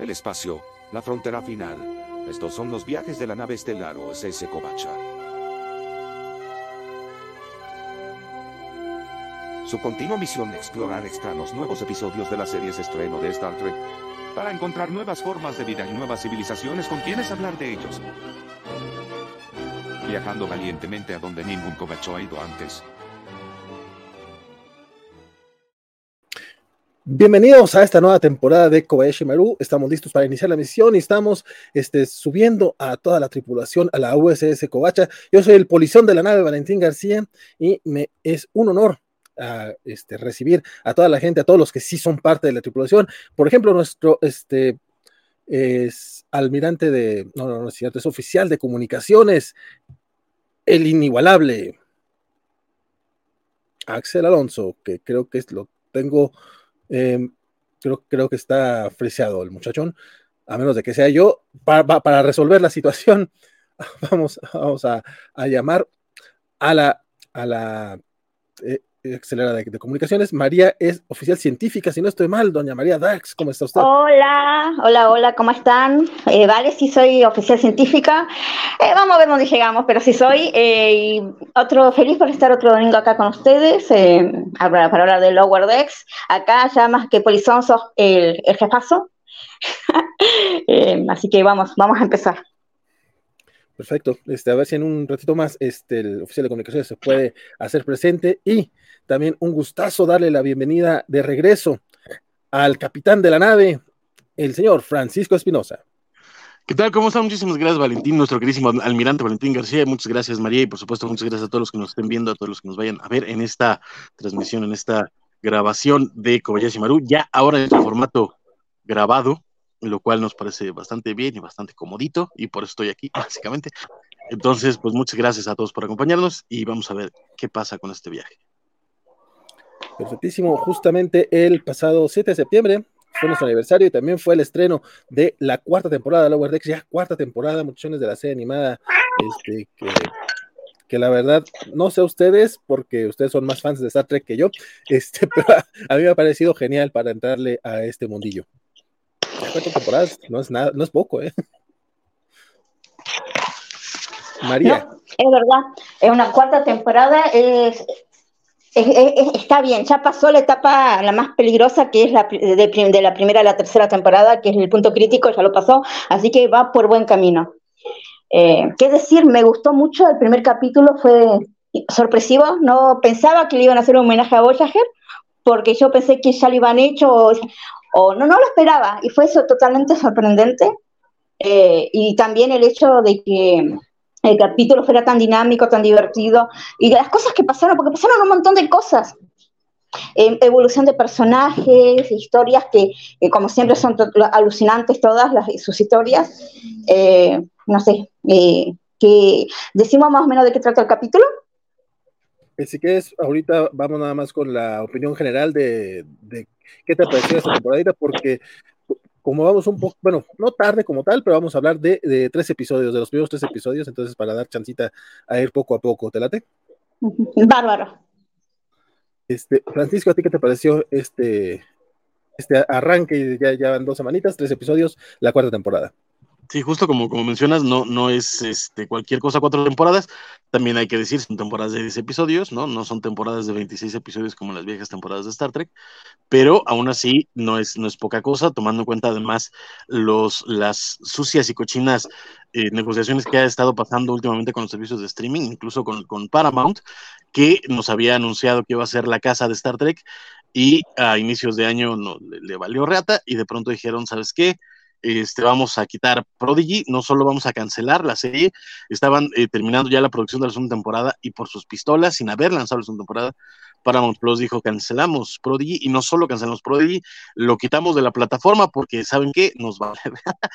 el espacio, la frontera final. Estos son los viajes de la nave estelar OSS Kovacha. Su continua misión explorar extraños nuevos episodios de las series estreno de Star Trek para encontrar nuevas formas de vida y nuevas civilizaciones con quienes hablar de ellos. Viajando valientemente a donde ningún Kovacho ha ido antes. Bienvenidos a esta nueva temporada de Kobayashi Maru. Estamos listos para iniciar la misión y estamos este, subiendo a toda la tripulación a la USS Kobacha. Yo soy el polizón de la nave Valentín García y me es un honor este, recibir a toda la gente, a todos los que sí son parte de la tripulación. Por ejemplo, nuestro este, es almirante de, no, no, no es cierto, es oficial de comunicaciones, el inigualable Axel Alonso, que creo que es, lo tengo Em, creo, creo que está freseado el muchachón, a menos de que sea yo. Para, para resolver la situación, vamos, vamos a, a, llamar a la, a la eh, Accelera de, de, Comunicaciones. María es oficial científica, si no estoy mal, doña María Dax, ¿cómo está usted? Hola, hola, hola, ¿cómo están? Eh, vale, sí soy oficial científica. Eh, vamos a ver dónde llegamos, pero sí soy. Eh, y otro feliz por estar otro domingo acá con ustedes para, para, hablar de Lower Decks. Acá ya más que polizón sos el, el jefazo. así que vamos, vamos a empezar. Perfecto. Este, a ver si en un ratito más este, el oficial de comunicaciones se puede hacer presente y también un gustazo darle la bienvenida de regreso al capitán de la nave, el señor Francisco Espinosa. ¿Qué tal? ¿Cómo está? Muchísimas gracias, Valentín, nuestro queridísimo almirante Valentín García. Muchas gracias, María, y por supuesto, muchas gracias a todos los que nos estén viendo, a todos los que nos vayan a ver en esta transmisión, en esta grabación de Kobayashi Maru, ya ahora en su formato grabado, lo cual nos parece bastante bien y bastante comodito, y por eso estoy aquí, básicamente. Entonces, pues muchas gracias a todos por acompañarnos y vamos a ver qué pasa con este viaje. Perfectísimo. Justamente el pasado 7 de septiembre fue nuestro aniversario y también fue el estreno de la cuarta temporada de Lower Decks, ya cuarta temporada, muchachones de la serie animada, este, que, la verdad, no sé ustedes, porque ustedes son más fans de Star Trek que yo, este, pero a mí me ha parecido genial para entrarle a este mundillo. Cuatro temporadas no es nada, no es poco, ¿eh? María. Es verdad, es una cuarta temporada, es, es, es, está bien, ya pasó la etapa la más peligrosa que es la de, de, la primera a la tercera temporada, que es el punto crítico, ya lo pasó, así que va por buen camino. Eh, ¿Qué decir? Me gustó mucho, el primer capítulo fue sorpresivo, no pensaba que le iban a hacer un homenaje a Voyager, porque yo pensé que ya lo iban hecho, o, o no, no lo esperaba, y fue eso totalmente sorprendente. Eh, y también el hecho de que el capítulo fuera tan dinámico, tan divertido, y las cosas que pasaron, porque pasaron un montón de cosas. Eh, evolución de personajes, historias que, eh, como siempre, son alucinantes todas las, sus historias. Eh, no sé, que decimos más o menos de qué trata el capítulo. Así que es, ahorita vamos nada más con la opinión general de, de qué te pareció esta temporada, porque como vamos un poco, bueno, no tarde como tal, pero vamos a hablar de, de, tres episodios, de los primeros tres episodios, entonces para dar chancita a ir poco a poco, ¿te late? Bárbaro. Este, Francisco, ¿a ti qué te pareció este, este arranque? Ya, ya van dos semanitas, tres episodios, la cuarta temporada. Sí, justo como, como mencionas, no, no es este, cualquier cosa cuatro temporadas. También hay que decir, son temporadas de 10 episodios, ¿no? No son temporadas de 26 episodios como las viejas temporadas de Star Trek, pero aún así no es, no es poca cosa, tomando en cuenta además los, las sucias y cochinas eh, negociaciones que ha estado pasando últimamente con los servicios de streaming, incluso con, con Paramount, que nos había anunciado que iba a ser la casa de Star Trek y a inicios de año no, le, le valió reata y de pronto dijeron, ¿sabes qué? Este, vamos a quitar Prodigy, no solo vamos a cancelar la serie, estaban eh, terminando ya la producción de la segunda temporada y por sus pistolas, sin haber lanzado la segunda temporada, Paramount Plus dijo cancelamos Prodigy y no solo cancelamos Prodigy, lo quitamos de la plataforma porque saben que nos va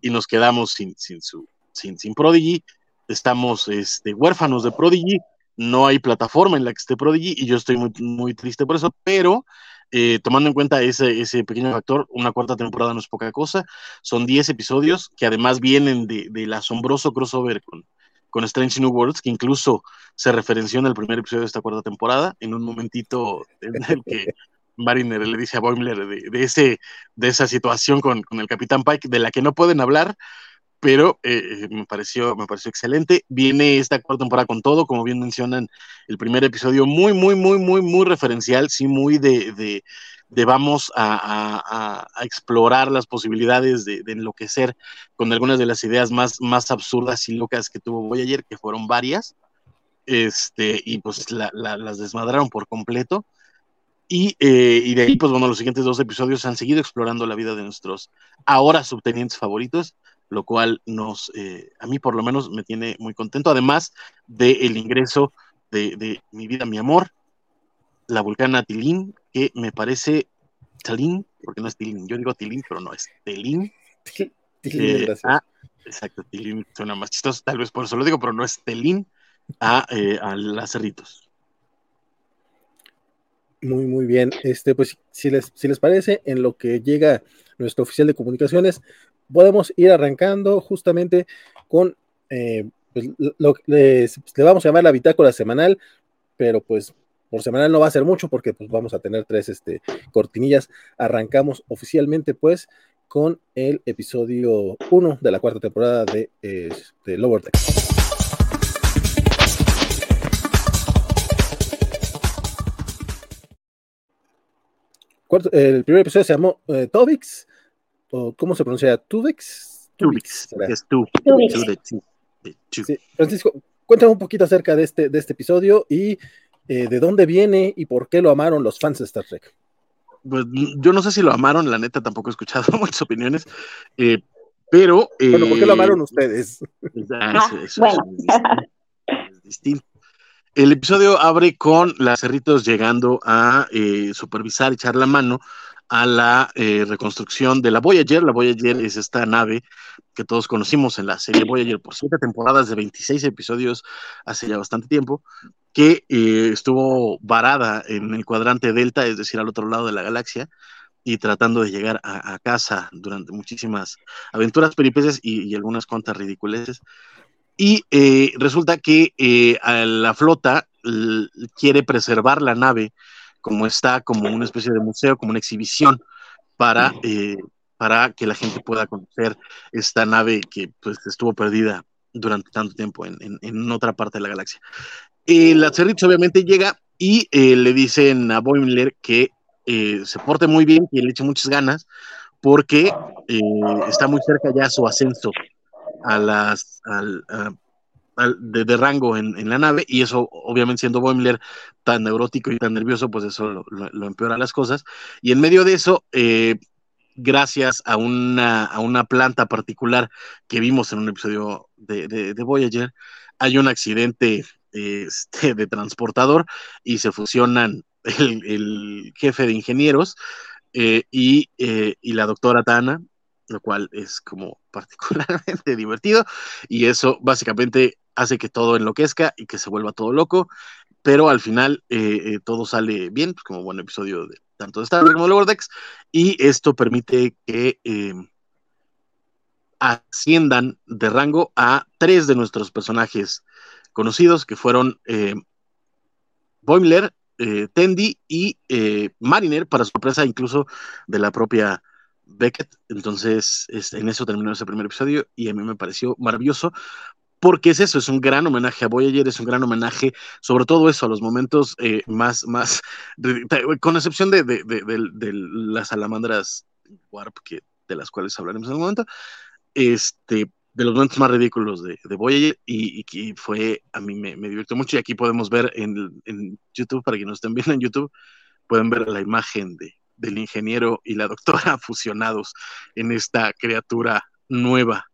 y nos quedamos sin, sin, su, sin, sin Prodigy, estamos este, huérfanos de Prodigy, no hay plataforma en la que esté Prodigy y yo estoy muy, muy triste por eso, pero eh, tomando en cuenta ese, ese pequeño factor, una cuarta temporada no es poca cosa. Son 10 episodios que además vienen del de, asombroso crossover con, con Strange New Worlds, que incluso se referenció en el primer episodio de esta cuarta temporada, en un momentito en el que Mariner le dice a Boimler de, ese, de esa situación con, con, el Capitán Pike, de la que no pueden hablar, pero eh, me, pareció, me pareció excelente. Viene esta cuarta temporada con todo, como bien mencionan, el primer episodio muy, muy, muy, muy, muy referencial, sí, muy de, de, de vamos a, a, explorar las posibilidades de, de, enloquecer con algunas de las ideas más, más absurdas y locas que tuvo Voyager, que fueron varias, este, y pues la, las desmadraron por completo. Y, eh, y, de ahí, pues bueno, los siguientes dos episodios han seguido explorando la vida de nuestros ahora subtenientes favoritos lo cual nos, eh, a mí por lo menos me tiene muy contento, además del ingreso de, Mi vida, mi amor, la vulcana Tilín, que me parece Tilín, porque no es Tilín, yo digo Tilín, pero no es Telín. Tilín, eh, ah, exacto, Tilín suena más chistoso, tal vez por eso lo digo, pero no es Telín, a, eh, a las cerritos. Muy, muy bien. Este, pues, si les, si les parece, en lo que llega nuestro oficial de comunicaciones, podemos ir arrancando justamente con eh, pues, lo que le vamos a llamar la bitácora semanal, pero pues por semanal no va a ser mucho porque pues vamos a tener tres este, cortinillas. Arrancamos oficialmente pues con el episodio 1 de la cuarta temporada de, eh, de Lower Deck. el primer episodio se llamó eh, ¿cómo se pronuncia? ¿Tubix? Tubix, es tú. Francisco, cuéntame un poquito acerca de este, de este episodio y eh, de dónde viene y por qué lo amaron los fans de Star Trek. Pues yo no sé si lo amaron, la neta tampoco he escuchado muchas opiniones, eh, pero... bueno, ¿por qué lo amaron eh, ustedes? Ah, es, distinto. El episodio abre con las cerritos llegando a supervisar, echar la mano a la eh, reconstrucción de la Voyager. La Voyager es esta nave que todos conocimos en la serie Voyager por siete temporadas de 26 episodios hace ya bastante tiempo, que eh, estuvo varada en el cuadrante Delta, es decir, al otro lado de la galaxia, y tratando de llegar a, casa durante muchísimas aventuras, peripecias y, algunas cuantas ridiculeces. Y eh, resulta que la flota quiere preservar la nave como está, como una especie de museo, como una exhibición para, eh, para que la gente pueda conocer esta nave que pues, estuvo perdida durante tanto tiempo en, en, otra parte de la galaxia. El Acerrich obviamente llega y eh, le dicen a Boimler que eh, se porte muy bien, y le eche muchas ganas, porque está muy cerca ya su ascenso a las, al, de, rango en, la nave, y eso, obviamente, siendo Boimler tan neurótico y tan nervioso, pues eso lo, empeora las cosas. Y en medio de eso, eh, gracias a una, a una planta particular que vimos en un episodio de, Voyager, hay un accidente este, de transportador y se fusionan el, jefe de ingenieros eh, y, eh, y, la doctora Tana, lo cual es como particularmente divertido y eso básicamente hace que todo enloquezca y que se vuelva todo loco, pero al final eh, eh, todo sale bien, pues, como buen episodio de tanto de Star Trek como de Vortex, y esto permite que eh, asciendan de rango a tres de nuestros personajes conocidos, que fueron Boimler, Tendi y Mariner, para sorpresa incluso de la propia Beckett. Entonces, en eso terminó ese primer episodio y a mí me pareció maravilloso porque es eso, es un gran homenaje a Voyager, es un gran homenaje, sobre todo eso, a los momentos eh, más, más, con excepción de, de, de, las salamandras Warp, que, de las cuales hablaremos en un momento, este, de los momentos más ridículos de, Voyager, y, que fue, a mí me, me, divirtió mucho, y aquí podemos ver en, YouTube, para que nos estén viendo en YouTube, pueden ver la imagen de, del ingeniero y la doctora fusionados en esta criatura nueva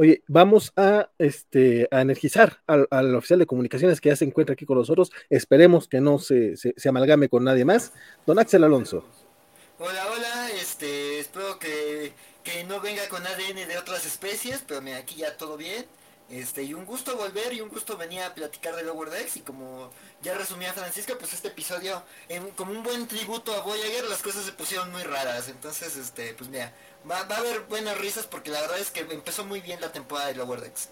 Oye, vamos a, este, a energizar al, oficial de comunicaciones que ya se encuentra aquí con nosotros. Esperemos que no se, se, amalgame con nadie más. Don Axel Alonso. Hola, hola, este, espero que, que no venga con ADN de otras especies, pero mira, aquí ya todo bien. Este, y un gusto volver y un gusto venir a platicar de Lower Decks y como ya resumía Francisca, pues este episodio, como un buen tributo a Voyager, las cosas se pusieron muy raras. Entonces, este, pues mira, va, a haber buenas risas porque la verdad es que empezó muy bien la temporada de Lower Decks.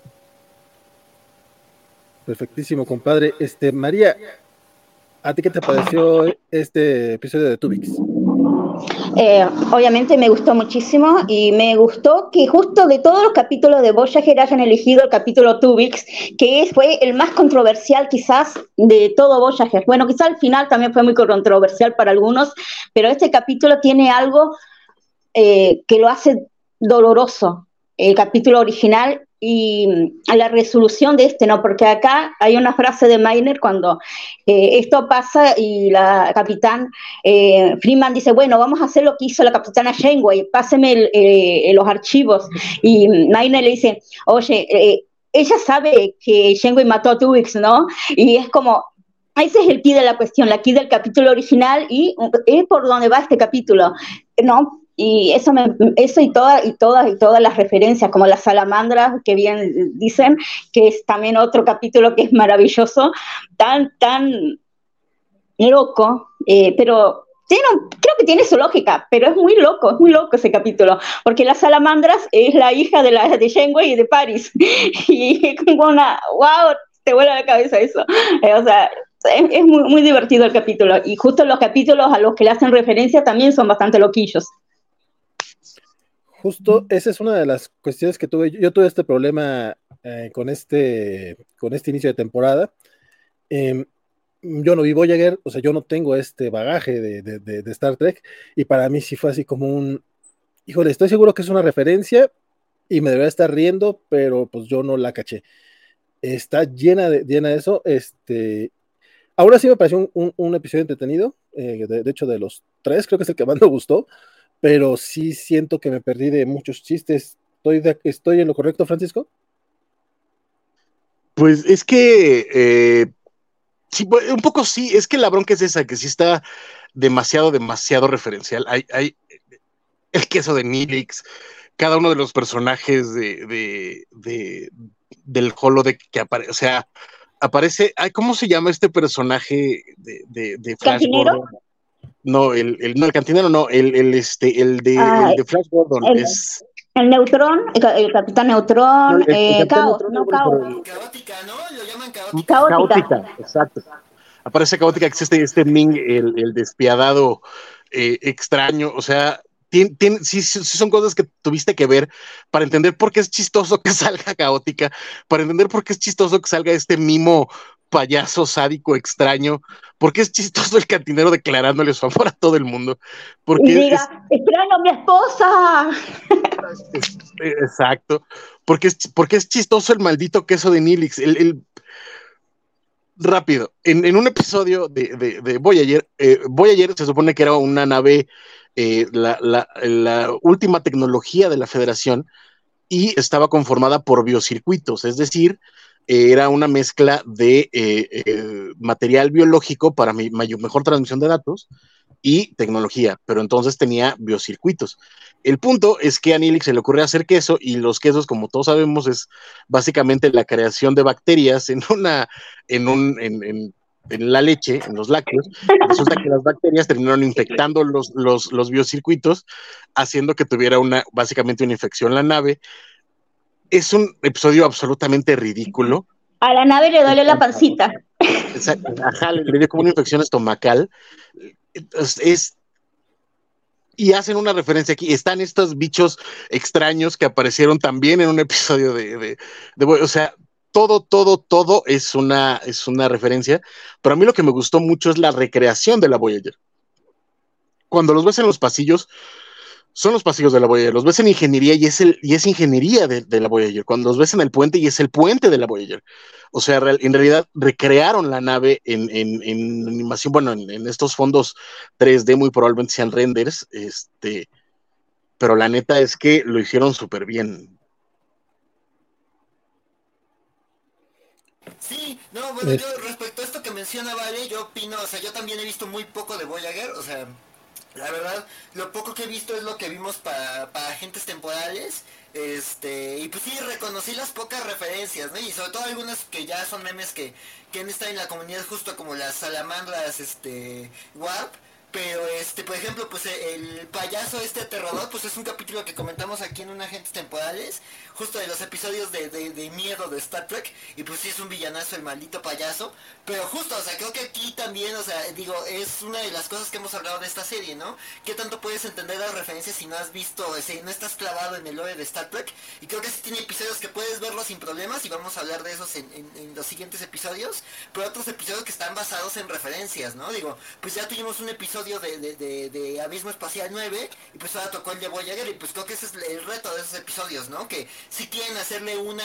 Perfectísimo, compadre. Este, María, ¿a ti qué te pareció este episodio de Tubix? Eh, obviamente me gustó muchísimo y me gustó que justo de todos los capítulos de Voyager hayan elegido el capítulo Tubix, que fue el más controversial quizás de todo Voyager. Bueno, quizás al final también fue muy controversial para algunos, pero este capítulo tiene algo eh, que lo hace doloroso. El capítulo original y mm, a la resolución de este, ¿no? Porque acá hay una frase de Miner cuando eh, esto pasa y la capitán eh, Freeman dice, bueno, vamos a hacer lo que hizo la capitana Janeway, páseme eh, los archivos. Y Miner le dice, oye, ella sabe que Janeway mató a Tubix, ¿no? Y es como, ese es el key de la cuestión, la key del capítulo original y es por donde va este capítulo, ¿no? Y eso, me, eso y, todas y todas y todas las referencias, como las salamandras, que bien dicen, que es también otro capítulo que es maravilloso, tan, tan loco, eh, pero tiene, creo que tiene su lógica, pero es muy loco, es muy loco ese capítulo, porque las salamandras es la hija de, la, de Shenwei y de Paris, y como una, wow, te vuela la cabeza eso, eh, o sea, es, es muy, muy divertido el capítulo, y justo los capítulos a los que le hacen referencia también son bastante loquillos. Justo esa es una de las cuestiones que tuve. Yo tuve este problema eh, con, este, con este inicio de temporada. Em, yo no vi Voyager, o sea, yo no tengo este bagaje de, Star Trek, y para mí sí fue así como un. Híjole, estoy seguro que es una referencia y me debería estar riendo, pero pues yo no la caché. Está llena de, llena eso. Este, ahora sí me pareció un, episodio entretenido. Eh, de, hecho, de los tres, creo que es el que más me gustó pero sí siento que me perdí de muchos chistes. ¿Estoy, estoy en lo correcto, Francisco? Pues es que eh, sí, un poco sí, es que la bronca es esa, que sí está demasiado, demasiado referencial. Hay, hay el queso de Nilix, cada uno de los personajes de, de, de del holodeck que aparece, o sea, aparece, ¿cómo se llama este personaje de, de, de Flash no, el, el, no, el cantinero no, el, el, este, el de, ah, el de Flash Gordon el, es... El Neutrón, el, Capitán Neutrón, no, eh, caos, no, Caótica, ¿no? Lo llaman caótica. Caótica, exacto. Aparece caótica que existe este Ming, el, el despiadado eh, extraño, o sea, tiene, tiene, sí, sí, son cosas que tuviste que ver para entender por qué es chistoso que salga caótica, para entender por qué es chistoso que salga este mimo payaso sádico extraño, porque es chistoso el cantinero declarándole su amor a todo el mundo. Porque y diga, es, a mi esposa. exacto, porque es, porque es chistoso el maldito queso de Nilix, el, rápido, en, un episodio de, de, de Voyager, eh, Voyager se supone que era una nave, eh, la, última tecnología de la Federación, y estaba conformada por biocircuitos, es decir, era una mezcla de eh, eh, material biológico para mi, mejor transmisión de datos y tecnología, pero entonces tenía biocircuitos. El punto es que a Nilix se le ocurre hacer queso y los quesos, como todos sabemos, es básicamente la creación de bacterias en una, en un, en, en, en la leche, en los lácteos. Resulta que las bacterias terminaron infectando los, los, los biocircuitos, haciendo que tuviera una, básicamente una infección la nave es un episodio absolutamente ridículo. A la nave le duele la pancita. Ajá, le dio como una infección estomacal. Es, y hacen una referencia aquí. Están estos bichos extraños que aparecieron también en un episodio de, de, o sea, todo, todo, todo es una, es una referencia. Pero a mí lo que me gustó mucho es la recreación de la Voyager. Cuando los ves en los pasillos, son los pasillos de la Voyager. Los ves en ingeniería y es, el, y es ingeniería de, la Voyager. Cuando los ves en el puente y es el puente de la Voyager. O sea, en realidad recrearon la nave en, en, en animación, bueno, en, estos fondos 3D muy probablemente sean renders, este, pero la neta es que lo hicieron súper bien. Sí, no, bueno, yo respecto a esto que menciona Vale, yo opino, o sea, yo también he visto muy poco de Voyager, o sea, la verdad, lo poco que he visto es lo que vimos para, para agentes temporales. Este, y pues sí, reconocí las pocas referencias, ¿no? Y sobre todo algunas que ya son memes que, que han estado en la comunidad justo como las salamandras, este, Warp. Pero este, por ejemplo, pues el payaso este aterrador, pues es un capítulo que comentamos aquí en un agentes temporales. justo de los episodios de, de, miedo de Star Trek, y pues sí es un villanazo el maldito payaso, pero justo, o sea, creo que aquí también, o sea, digo, es una de las cosas que hemos hablado de esta serie, ¿no? ¿Qué tanto puedes entender las referencias si no has visto, si no estás clavado en el lore de Star Trek? Y creo que sí tiene episodios que puedes verlos sin problemas, y vamos a hablar de esos en, en los siguientes episodios, pero otros episodios que están basados en referencias, ¿no? Digo, pues ya tuvimos un episodio de, Abismo Espacial 9 y pues ahora tocó el de Voyager y pues creo que ese es el reto de esos episodios, ¿no? Que si quieren hacerle una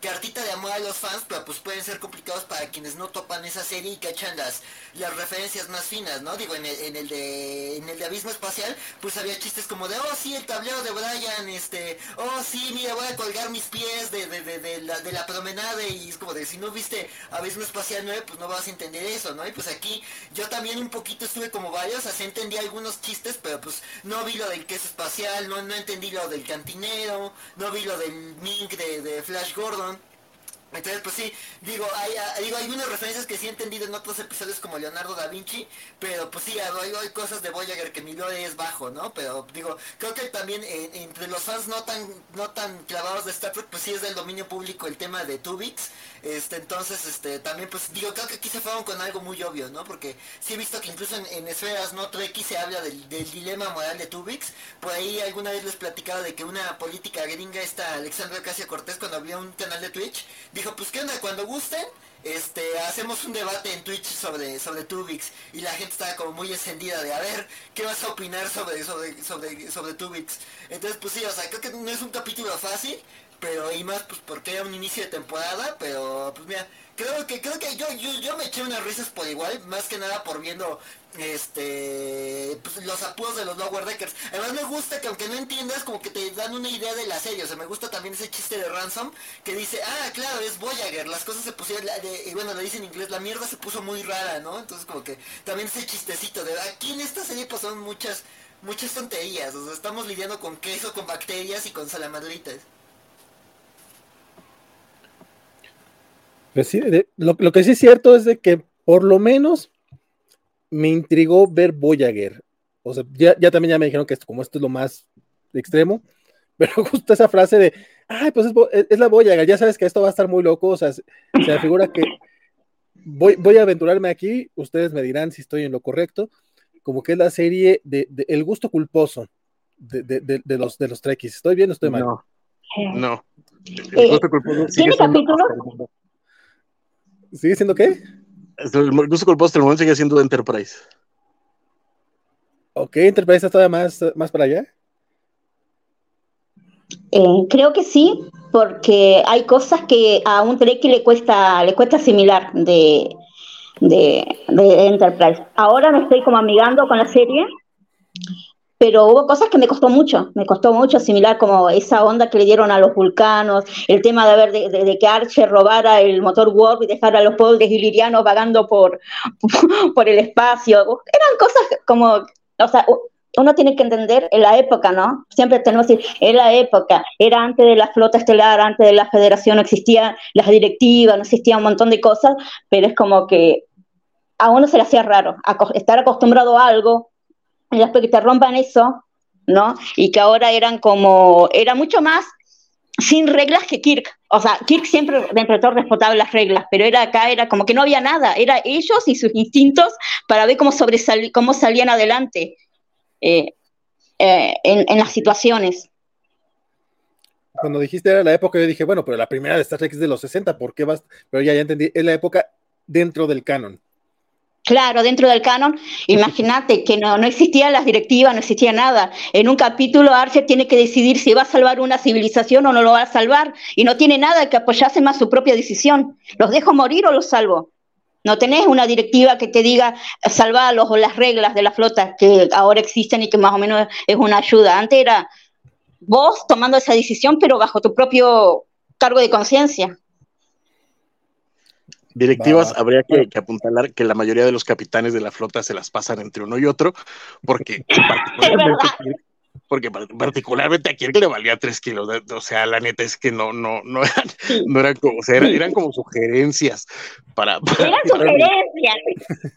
cartita de amor a los fans, pero pues pueden ser complicados para quienes no topan esa serie y cachan las, las referencias más finas, ¿no? Digo, en el, de en el Abismo Espacial, pues había chistes como de, oh sí, el tablero de Brian, este, oh sí, mira, voy a colgar mis pies de, de, de, de la, de la promenada y es como de, si no viste Abismo Espacial 9, pues no vas a entender eso, ¿no? Y pues aquí yo también un poquito estuve como varios, así entendí algunos chistes, pero pues no vi lo del queso espacial, no, no entendí lo del cantinero, no vi lo del Mink de, de Flash Gordon. Entonces, pues sí, digo hay, digo, hay unas referencias que sí he entendido en otros episodios como Leonardo da Vinci, pero pues sí, hay, hay cosas de Voyager que mi lore es bajo, ¿no? Pero digo, creo que también entre los fans no tan no tan clavados de Star Trek, pues sí es del dominio público el tema de Tubix, este, entonces, este, también pues digo, creo que aquí se fueron con algo muy obvio, ¿no? Porque sí he visto que incluso en, esferas no Trek se habla del, dilema moral de Tubix, por ahí alguna vez les platicaba de que una política gringa, esta Alexandra Casia Cortés, cuando abrió un canal de Twitch, dijo, pues qué onda, cuando gusten, este, hacemos un debate en Twitch sobre, sobre Tubix y la gente estaba como muy encendida de a ver qué vas a opinar sobre, sobre, sobre, sobre Tubix. Entonces pues sí, o sea, creo que no es un capítulo fácil, pero y más pues porque era un inicio de temporada, pero pues mira, creo que creo que yo, yo, yo me eché unas risas por igual, más que nada por viendo este pues, los apuros de los Lower Deckers. Además me gusta que aunque no entiendas, como que te dan una idea de la serie. O sea, me gusta también ese chiste de Ransom que dice, ah, claro, es Voyager, las cosas se pusieron, y bueno, lo dice en inglés, la mierda se puso muy rara, ¿no? Entonces como que también ese chistecito de aquí en esta serie pasaron muchas, muchas tonterías. O sea, estamos lidiando con queso, con bacterias y con salamadritas. Pues sí, lo, que sí es cierto es de que por lo menos me intrigó ver Voyager. O sea, ya, también ya me dijeron que esto, como esto es lo más extremo, pero justo esa frase de, ay, pues es, la Voyager, ya sabes que esto va a estar muy loco, o sea, se, me figura que voy, voy a aventurarme aquí, ustedes me dirán si estoy en lo correcto, como que es la serie de, El gusto culposo de, los, de los Trekkies. ¿Estoy bien o estoy mal? No. No. El eh, gusto culposo ¿Tiene capítulo? ¿Sigue siendo qué? El gusto culposo hasta el momento sigue siendo Enterprise. Ok, Enterprise está todavía más, más para allá. Eh, creo que sí, porque hay cosas que a un Trekkie le cuesta, le cuesta asimilar de, de, de Enterprise. Ahora me estoy como amigando con la serie pero hubo cosas que me costó mucho, me costó mucho asimilar como esa onda que le dieron a los vulcanos, el tema de haber de, que Archer robara el motor Warp y dejar a los pobres ilirianos vagando por, por el espacio. Eran cosas como, o sea, uno tiene que entender en la época, ¿no? Siempre tenemos que decir, en la época, era antes de la flota estelar, antes de la federación, no existían las directivas, no existía un montón de cosas, pero es como que a uno se le hacía raro estar acostumbrado a algo y después que te rompan eso, ¿no? Y que ahora eran como, era mucho más sin reglas que Kirk. O sea, Kirk siempre dentro respetaba las reglas, pero era acá, era como que no había nada, era ellos y sus instintos para ver cómo, cómo salían adelante eh, eh, en, las situaciones. Cuando dijiste era la época, yo dije, bueno, pero la primera de Star Trek es de los 60, ¿por qué vas? Pero ya, ya entendí, es la época dentro del canon. Claro, dentro del canon, imagínate que no, no existían las directivas, no existía nada. En un capítulo Archer tiene que decidir si va a salvar una civilización o no lo va a salvar y no tiene nada que apoyarse más su propia decisión. ¿Los dejo morir o los salvo? No tenés una directiva que te diga salvarlos o las reglas de la flota que ahora existen y que más o menos es una ayuda. Antes era vos tomando esa decisión pero bajo tu propio cargo de conciencia. Directivas, habría que, apuntalar que la mayoría de los capitanes de la flota se las pasan entre uno y otro, porque particularmente, porque particularmente a Kirk le valía tres kilos, o sea, la neta es que no, no, no eran, no eran como, o sea, eran, como sugerencias para, eran sugerencias.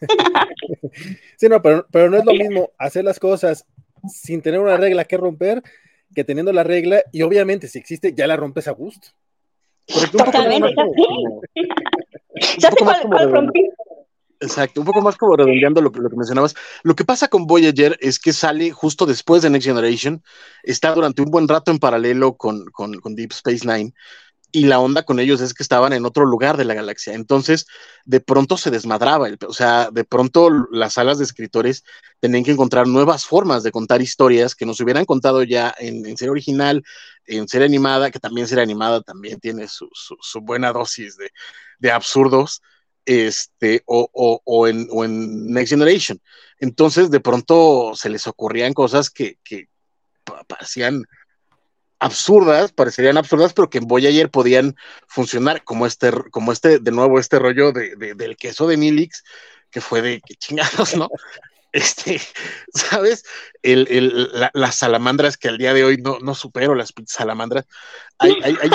sí, no, pero, pero no es lo mismo hacer las cosas sin tener una regla que romper que teniendo la regla, y obviamente si existe, ya la rompes a gusto. Totalmente, ya sé cuál, rompí. Exacto, un poco más como redondeando lo, lo, que mencionabas. Lo que pasa con Voyager es que sale justo después de Next Generation, está durante un buen rato en paralelo con, con, con Deep Space Nine, y la onda con ellos es que estaban en otro lugar de la galaxia. Entonces, de pronto se desmadraba, o sea, de pronto las salas de escritores tenían que encontrar nuevas formas de contar historias que nos hubieran contado ya en, serie original, en serie animada, que también serie animada también tiene su, buena dosis de, absurdos, este, o, o, en, o, en, Next Generation. Entonces, de pronto se les ocurrían cosas que, que parecían absurdas, parecerían absurdas, pero que en Voyager podían funcionar, como este, como este, de nuevo, este rollo de, del queso de Milix, que fue de que chingados, ¿no? Este, ¿sabes? El, el, las salamandras que al día de hoy no, no supero, las salamandras. Hay, hay, hay,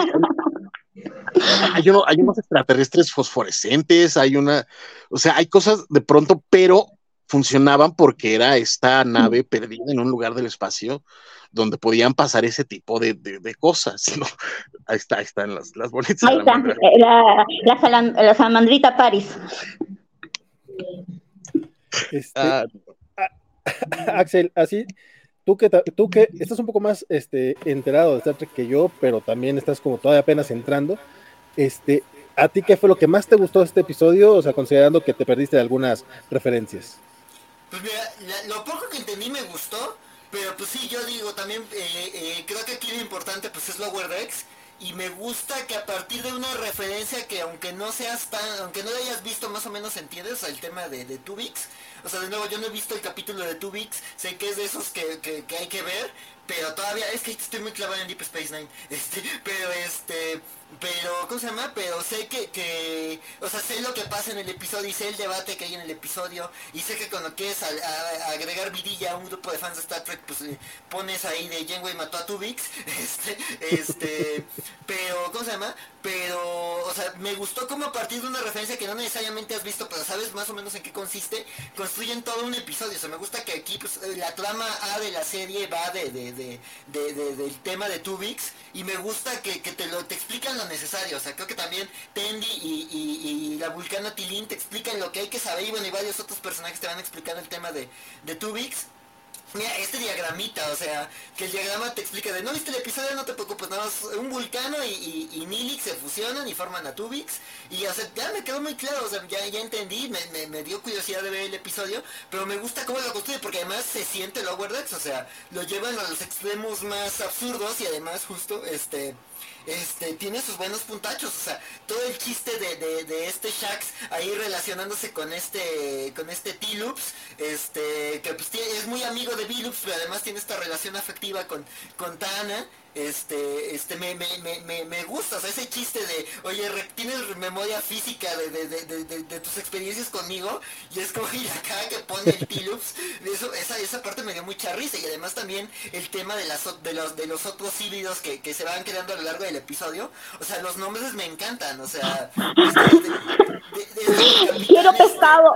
hay, hay unos extraterrestres fosforescentes, hay una, o sea, hay cosas de pronto, pero funcionaban porque era esta nave perdida en un lugar del espacio donde podían pasar ese tipo de, cosas, ¿no? Ahí está, ahí están las, las bonitas. Ahí está, eh, la, la, salamandrita Paris. Este, ah, Axel, así, tú que, tú que estás un poco más este, enterado de Star Trek que yo, pero también estás como todavía apenas entrando, este, ¿a ti qué fue lo que más te gustó de este episodio? O sea, considerando que te perdiste algunas referencias. Pues mira, lo poco que entendí me gustó, pero pues sí, yo digo también, eh, eh, creo que aquí lo importante pues es Lower Decks y me gusta que a partir de una referencia que aunque no seas tan, aunque no lo hayas visto más o menos entiendes, el tema de, de Tubix, o sea de nuevo yo no he visto el capítulo de Tubix, sé que es de esos que, que, que hay que ver, pero todavía, es que estoy muy clavado en Deep Space Nine, este, pero este, pero, ¿cómo se llama? Pero sé que, que, o sea, sé lo que pasa en el episodio y sé el debate que hay en el episodio y sé que cuando quieres agregar vidilla a un grupo de fans de Star Trek, pues pones ahí de Janeway mató a Tubix, este, este, pero, ¿cómo se llama? Pero, o sea, me gustó como a partir de una referencia que no necesariamente has visto, pero sabes más o menos en qué consiste, construyen todo un episodio, o sea, me gusta que aquí, pues, la trama A de la serie va de, de, de, del tema de Tubix y me gusta que, te lo te explican lo necesario. O sea, creo que también Tendi y, la vulcana Tilín te explican lo que hay que saber y bueno, y varios otros personajes te van a explicar el tema de, de Tubix. Mira, este diagramita, o sea, que el diagrama te explica de, no viste el episodio, no te preocupes, nada más un vulcano y, Nilix se fusionan y forman a Tubix. Y, ya me quedó muy claro, o sea, ya, ya entendí, me, me, dio curiosidad de ver el episodio, pero me gusta cómo lo construye, porque además se siente Lower Decks, o sea, lo llevan a los extremos más absurdos y además justo, este este, tiene sus buenos puntachos, o sea, todo el chiste de, este Shax ahí relacionándose con este, con este T-Loops, este, que pues es muy amigo de B-Loops, pero además tiene esta relación afectiva con, con Tana, este, este, me, me, me, me, gusta, o sea, ese chiste de, oye, tienes memoria física de, de, de, tus experiencias conmigo, y es como, y acá que pone el Tilups, eso, esa, esa parte me dio mucha risa, y además también el tema de las de los de los otros híbridos que, que se van creando a lo largo del episodio, o sea, los nombres me encantan, o sea, quiero pescado.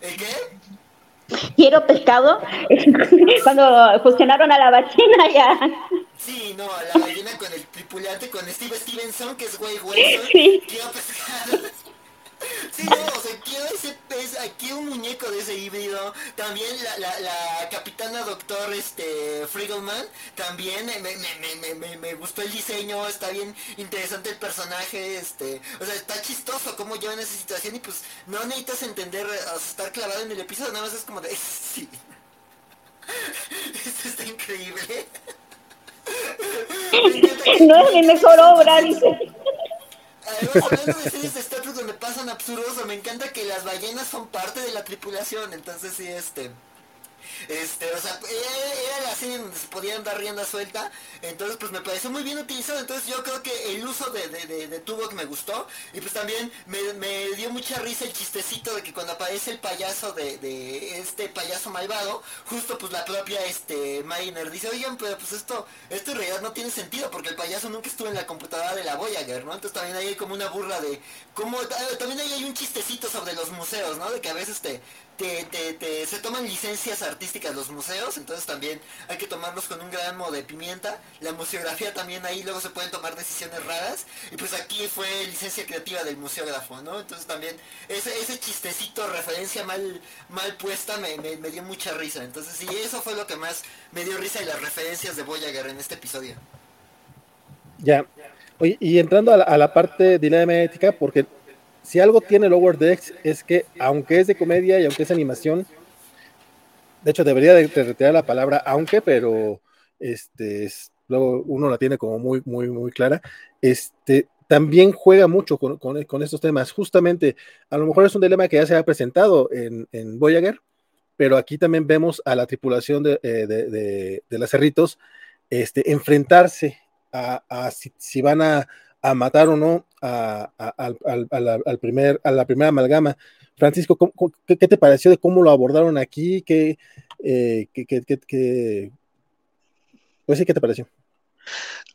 ¿El qué? Quiero pescado. Cuando fusionaron a la ballena ya. Sí, no, a la ballena con el tripulante, con Steve Stevenson, que es Way Wilson. Sí. Quiero pescado. Sí, no, o sea, quiero ese pez, aquí un muñeco de ese híbrido. También la, la, la capitana doctor este Friggleman, también me, me, me, me, gustó el diseño, está bien interesante el personaje, este, o sea, está chistoso cómo llevan esa situación y pues no necesitas entender, o estar clavado en el episodio, nada más es como de, sí. Esto está increíble. no es mi mejor obra, dice. Además, hablando de series de Star Trek donde pasan absurdos, me encanta que las ballenas son parte de la tripulación, entonces sí, este... Este, o sea, era, donde se podían dar rienda suelta. Entonces, pues me pareció muy bien utilizado. Entonces yo creo que el uso de, de, de, tubo que me gustó. Y pues también me, dio mucha risa el chistecito de que cuando aparece el payaso de, este payaso malvado, justo pues la propia este Mariner dice, oigan, pero pues esto, esto en realidad no tiene sentido porque el payaso nunca estuvo en la computadora de la Voyager, ¿no? Entonces también ahí hay como una burla de cómo, también ahí hay un chistecito sobre los museos, ¿no? De que a veces te, te, te, se toman licencias artísticas los museos, entonces también hay que tomarlos con un gramo de pimienta. La museografía también ahí luego se pueden tomar decisiones raras. Y pues aquí fue licencia creativa del museógrafo, ¿no? Entonces también ese, ese chistecito, referencia mal, mal puesta me, me, dio mucha risa. Entonces sí, eso fue lo que más me dio risa y las referencias de Voyager en este episodio. Ya. Oye, y entrando a la, a la parte ética, porque si algo tiene Lower Decks es que, aunque es de comedia y aunque es animación, de hecho debería de, retirar la palabra aunque, pero este, luego uno la tiene como muy, muy, muy clara. Este, también juega mucho con, estos temas. Justamente, a lo mejor es un dilema que ya se ha presentado en, Voyager, pero aquí también vemos a la tripulación de, eh, de, las Cerritos este, enfrentarse a si, van a, a matar o no a, al primer, a la primera amalgama. Francisco, qué, te pareció de cómo lo abordaron aquí? ¿Qué, eh, Pues sí, ¿qué te pareció?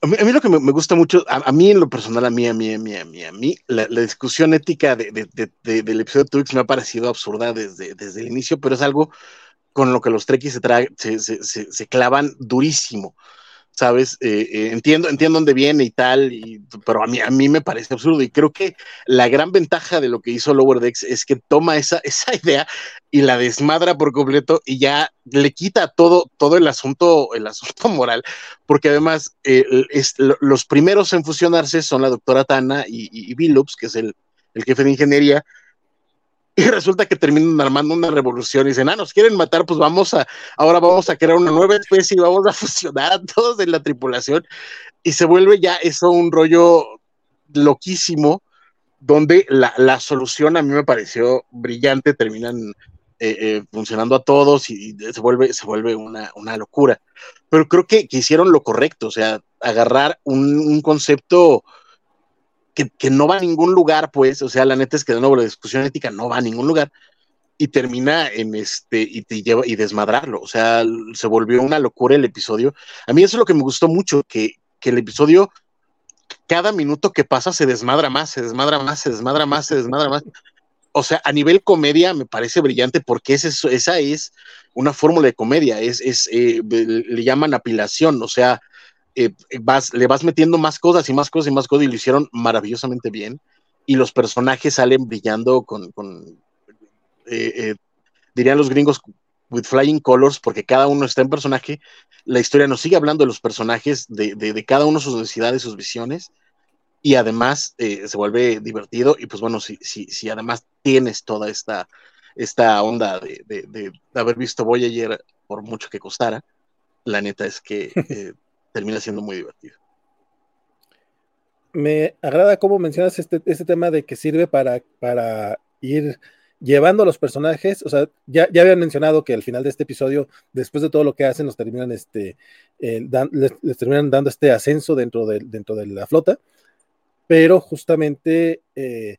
A mí, lo que me, gusta mucho, a, mí en lo personal, a mí, a mí, a mí, a mí, a mí, la, discusión ética de, del episodio de Twix me ha parecido absurda desde, desde el inicio, pero es algo con lo que los Trekkies se, se, se, se clavan durísimo. ¿Sabes? Eh, eh, entiendo, entiendo dónde viene y tal, pero a mí, a mí me parece absurdo y creo que la gran ventaja de lo que hizo Lower Decks es que toma esa, esa idea y la desmadra por completo y ya le quita todo, todo el asunto, el asunto moral, porque además eh, los primeros en fusionarse son la doctora Tana y, y, Billups, que es el, el jefe de ingeniería, y resulta que terminan armando una revolución y dicen, ah, nos quieren matar, pues vamos a, ahora vamos a crear una nueva especie y vamos a fusionar a todos en la tripulación. Y se vuelve ya eso un rollo loquísimo, donde la, la solución a mí me pareció brillante, terminan eh, eh, funcionando a todos y, se vuelve, se vuelve una, una locura. Pero creo que, hicieron lo correcto, o sea, agarrar un concepto que, no va a ningún lugar, pues, o sea, la neta es que de nuevo la discusión ética no va a ningún lugar y termina en este y te lleva y desmadrarlo, o sea, se volvió una locura el episodio. A mí eso es lo que me gustó mucho, que, que el episodio cada minuto que pasa se desmadra más, se desmadra más, se desmadra más, se desmadra más. O sea, a nivel comedia me parece brillante porque esa es una fórmula de comedia, es, es eh, le llaman apilación, o sea, eh, vas, le vas metiendo más cosas y más cosas y más cosas y lo hicieron maravillosamente bien. Y los personajes salen brillando con, eh, eh, dirían los gringos, with flying colors, porque cada uno está en personaje. La historia nos sigue hablando de los personajes, de, de, cada uno sus necesidades, sus visiones. Y además se vuelve divertido. Y pues bueno, si, si, si además tienes toda esta, esta onda de, de, haber visto Voyager por mucho que costara, la neta es que termina siendo muy divertido. Me agrada cómo mencionas este, este tema de que sirve para, para ir llevando a los personajes, o sea, ya, ya habían mencionado que al final de este episodio, después de todo lo que hacen, los terminan este, eh, les, terminan dando este ascenso dentro de, dentro de la flota, pero justamente, eh,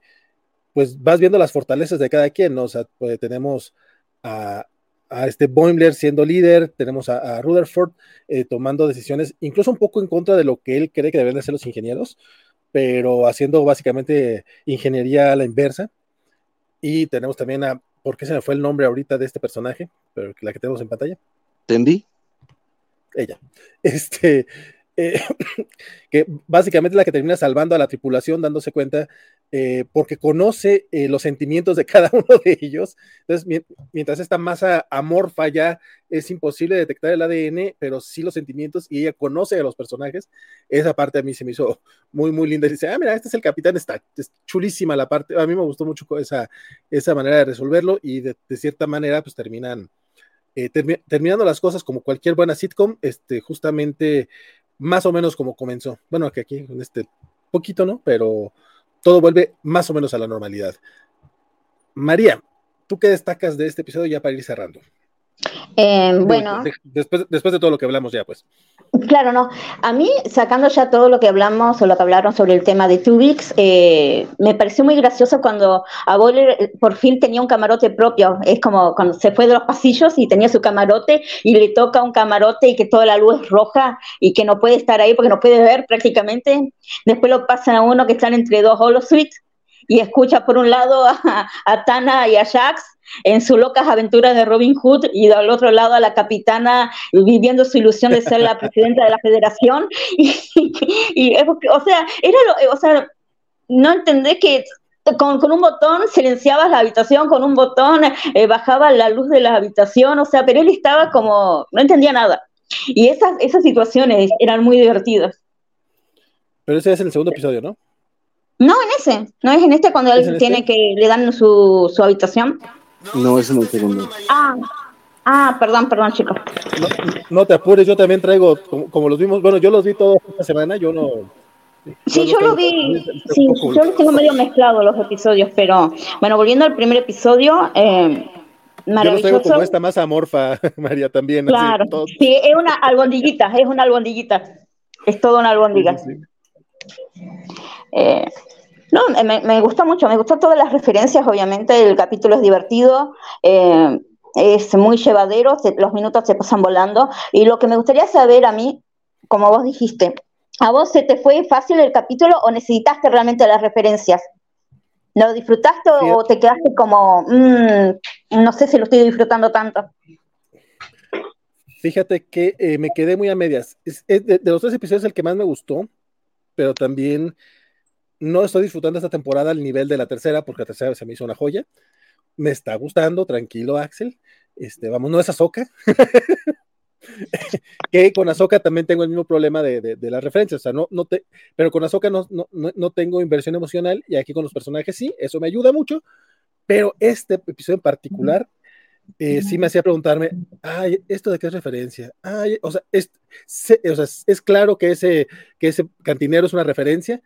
pues vas viendo las fortalezas de cada quien, ¿no? O sea, pues, tenemos a, a este Boimler siendo líder, tenemos a, Rutherford eh, tomando decisiones, incluso un poco en contra de lo que él cree que deben de hacer los ingenieros, pero haciendo básicamente ingeniería a la inversa. Y tenemos también a, ¿por qué se me fue el nombre ahorita de este personaje? Pero la que tenemos en pantalla. Tendi. Ella. Este, eh, que básicamente es la que termina salvando a la tripulación, dándose cuenta, eh, porque conoce eh, los sentimientos de cada uno de ellos. Entonces, mientras esta masa amorfa ya es imposible detectar el ADN, pero sí los sentimientos, y ella conoce a los personajes, esa parte a mí se me hizo muy, muy linda. Y dice, ah, mira, este es el capitán, está es chulísima la parte, a mí me gustó mucho esa, esa manera de resolverlo, y de, cierta manera, pues terminan. terminando las cosas como cualquier buena sitcom, este, justamente más o menos como comenzó. Bueno, que aquí en este poquito, ¿no? Pero todo vuelve más o menos a la normalidad. María, ¿tú qué destacas de este episodio ya para ir cerrando? Eh, bueno. después, después de todo lo que hablamos ya, pues. Claro, no. A mí, sacando ya todo lo que hablamos o lo que hablaron sobre el tema de Tubix, eh, me pareció muy gracioso cuando a Boller eh, por fin tenía un camarote propio. Es como cuando se fue de los pasillos y tenía su camarote y le toca un camarote y que toda la luz es roja y que no puede estar ahí porque no puede ver prácticamente. Después lo pasan a uno que están entre dos holosuites y escucha por un lado a, Tana y a Jax en sus locas aventuras de Robin Hood y al otro lado a la capitana viviendo su ilusión de ser la presidenta de la federación y, o sea era lo, o sea no entendé que con, un botón silenciabas la habitación, con un botón eh, bajaba la luz de la habitación, o sea, pero él estaba como, no entendía nada. Y esas, esas situaciones eran muy divertidas. Pero ese es el segundo episodio, ¿no? No, en ese. No es en este cuando él tiene este? que le dan su, su habitación. No, es en el segundo. Ah, ah, perdón, perdón, chicos. No, te apures, yo también traigo, como, los vimos, bueno, yo los vi toda esta semana, yo no, Sí, yo lo vi, sí, yo los tengo medio mezclados los episodios, pero bueno, volviendo al primer episodio, eh, maravilloso. Yo los como esta más amorfa, María, también. Claro, sí, es una albondiguita, es una albondiguita, es todo una albondiguita. Eh, no, me, me, gustó mucho, me gustó todas las referencias, obviamente, el capítulo es divertido, eh, es muy llevadero, los minutos se pasan volando, y lo que me gustaría saber a mí, como vos dijiste, ¿A vos se te fue fácil el capítulo o necesitaste realmente las referencias? ¿Lo disfrutaste o te quedaste como, mm, no sé si lo estoy disfrutando tanto? Fíjate que eh, me quedé muy a medias. de, los tres episodios el que más me gustó, pero también no estoy disfrutando esta temporada al nivel de la tercera, porque la tercera se me hizo una joya. Me está gustando, tranquilo, Axel. Este, vamos, no es Azoka. que con Azoka también tengo el mismo problema de, de, las referencias, o sea, no, no te, pero con Azoka no, no, no, tengo inversión emocional y aquí con los personajes sí, eso me ayuda mucho, pero este episodio en particular eh, sí me hacía preguntarme, ay, ¿esto de qué es referencia? Ay, o sea, es, o sea, es claro que ese, que ese cantinero es una referencia,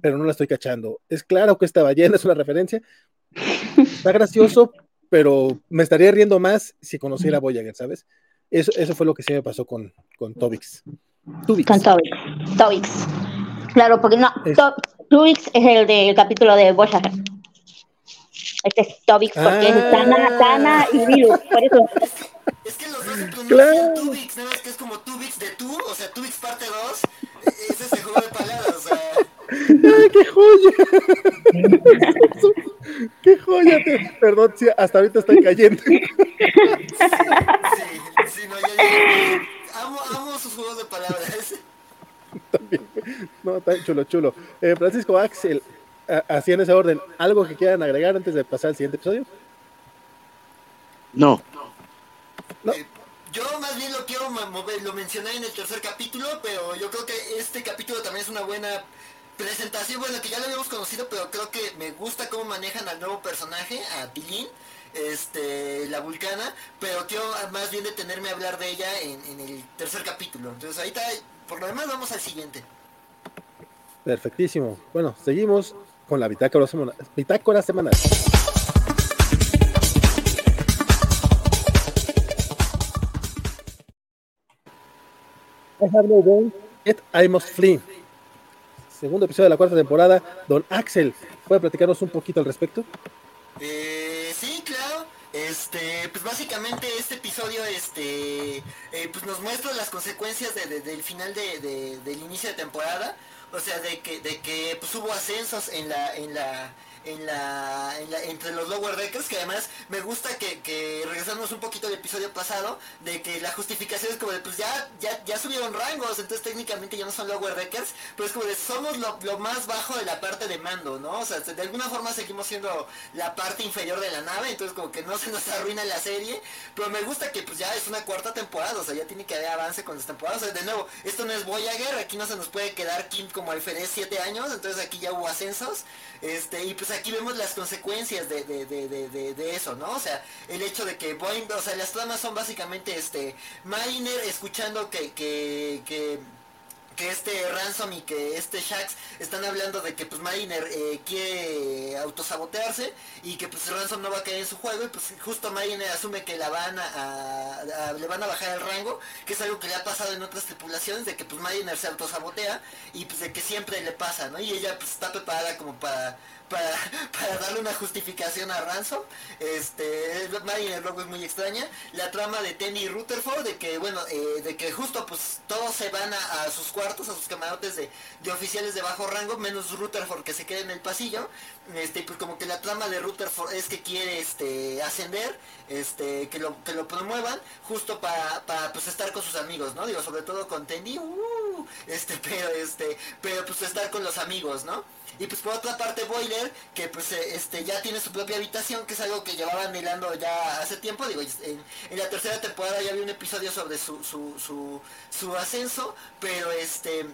pero no la estoy cachando. Es claro que esta ballena es una referencia. Está gracioso, pero me estaría riendo más si conociera a Voyager, ¿sabes? Eso, eso fue lo que sí me pasó con, con Tobix. Con Tobix. Tobix. Claro, porque no, es... Tobix es el del capítulo de Voyager. Este es Tobix porque es Tana, ah. Tana y Virus, por eso. Es que los dos se pronuncian claro. Tubix, ¿no? Es que es como Tubix de tú, o sea, Tubix parte 2. Es ese juego de palabras. ¡Ay, qué joya! ¡Qué joya! Perdón, sí, hasta ahorita estoy cayendo. Sí, sí, no, ya, ya, amo, amo sus juegos de palabras. También, no, está chulo, chulo. Eh, Francisco Axel, así en ese orden, ¿algo que quieran agregar antes de pasar al siguiente episodio? No. ¿No? Eh, yo más bien lo quiero mover, lo mencioné en el tercer capítulo, pero yo creo que este capítulo también es una buena presentación, bueno, que ya lo habíamos conocido, pero creo que me gusta cómo manejan al nuevo personaje, a Tilín, este, la vulcana, pero quiero más bien detenerme a hablar de ella en, el tercer capítulo. Entonces ahorita, por lo demás, vamos al siguiente. Perfectísimo. Bueno, seguimos con la bitácora, semana, bitácora semanal. I have no yet I must flee segundo episodio de la cuarta temporada. Don Axel, ¿puede platicarnos un poquito al respecto? Eh, sí, claro. Este, pues básicamente este episodio, este, eh, pues nos muestra las consecuencias del final de, del inicio de temporada. O sea, de que, de que pues hubo ascensos en la, en la, en la, entre los Lower Deckers, que además me gusta que, regresamos un poquito al episodio pasado, de que la justificación es como de, pues ya, ya, ya subieron rangos, entonces técnicamente ya no son Lower Deckers, pero es como de, somos lo, más bajo de la parte de mando, ¿no? O sea, de alguna forma seguimos siendo la parte inferior de la nave, entonces como que no se nos arruina la serie, pero me gusta que pues ya es una cuarta temporada, o sea, ya tiene que haber avance con las temporadas, o sea, de nuevo, esto no es Voyager, aquí no se nos puede quedar Kim como alférez 7 años, entonces aquí ya hubo ascensos, este, y pues vemos las consecuencias de, de, de, de, eso, ¿no? O sea, el hecho de que Boeing, o sea, las tramas son básicamente, este, Mariner escuchando que, que, que que este Ransom y que este Shax están hablando de que pues Mariner eh, quiere autosabotearse y que pues Ransom no va a caer en su juego y pues justo Mariner asume que la van a, le van a bajar el rango, que es algo que le ha pasado en otras tripulaciones, de que pues Mariner se autosabotea y pues de que siempre le pasa, ¿no? Y ella pues está preparada como para para, darle una justificación a Ransom. Este, Mariner Rogue es muy extraña. La trama de Tenny Rutherford, de que, bueno, eh, de que justo pues todos se van a, sus cuartos, a sus camarotes de, oficiales de bajo rango, menos Rutherford que se queda en el pasillo. Este, pues como que la trama de Rutherford es que quiere este ascender, este, que lo, que lo promuevan, justo para, para pues estar con sus amigos, ¿no? Digo, sobre todo con Tenny, uh, este, pero este, pero pues estar con los amigos, ¿no? Y pues por otra parte Boiler, que pues eh, este ya tiene su propia habitación, que es algo que llevaban hilando ya hace tiempo, digo, en, la tercera temporada ya había un episodio sobre su, su, su, su ascenso, pero este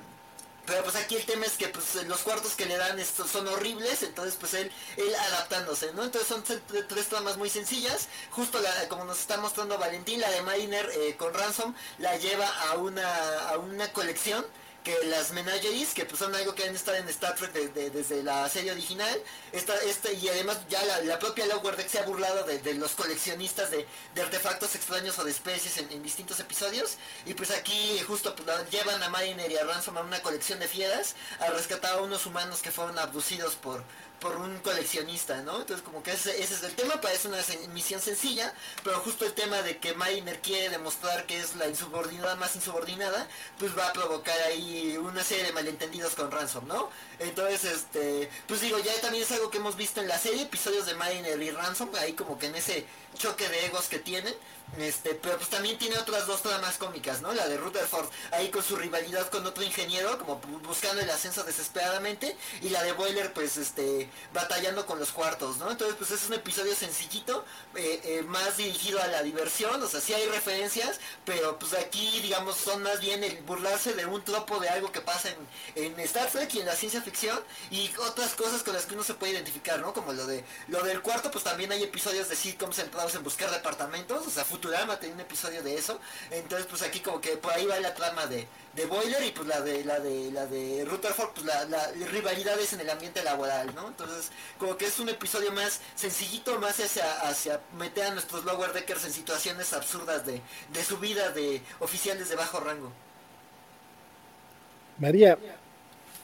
pero pues aquí el tema es que pues los cuartos que le dan estos son horribles, entonces pues él, él adaptándose, ¿no? Entonces son tres tramas muy sencillas, justo la, como nos está mostrando Valentín, la de Mariner eh, con Ransom, la lleva a una, a una colección que las menageries, que pues son algo que han estado en Star Trek desde la serie original, esta, este, y además ya la, propia Lower Deck se ha burlado de, los coleccionistas de, artefactos extraños o de especies en, distintos episodios, y pues aquí justo pues, llevan a Mariner y a Ransom a una colección de fieras, a rescatar a unos humanos que fueron abducidos por, por un coleccionista, ¿no? Entonces como que ese, es el tema, parece una misión sencilla, pero justo el tema de que Mariner quiere demostrar que es la insubordinada más insubordinada, pues va a provocar ahí una serie de malentendidos con Ransom, ¿no? Entonces, este, pues digo, ya también es algo que hemos visto en la serie, episodios de Mariner y Ransom, ahí como que en ese choque de egos que tienen, este, pero pues también tiene otras dos tramas cómicas, ¿no? La de Rutherford ahí con su rivalidad con otro ingeniero, como buscando el ascenso desesperadamente, y la de Boiler, pues, este, batallando con los cuartos, ¿no? Entonces, pues es un episodio sencillito, eh, eh, más dirigido a la diversión, o sea, sí hay referencias, pero pues aquí, digamos, son más bien el burlarse de un tropo de algo que pasa en, en Star Trek y en la ciencia ficción, y otras cosas con las que uno se puede identificar, ¿no? Como lo de lo del cuarto, pues también hay episodios de sitcoms centrados en buscar departamentos, o sea, Futurama tenía un episodio de eso. Entonces, pues aquí como que por ahí va la trama de, de Boiler y pues la de la de la de Rutherford, pues la, la rivalidades en el ambiente laboral, ¿no? Entonces, como que es un episodio más sencillito, más hacia, hacia meter a nuestros lower deckers en situaciones absurdas de, de su vida de oficiales de bajo rango. María,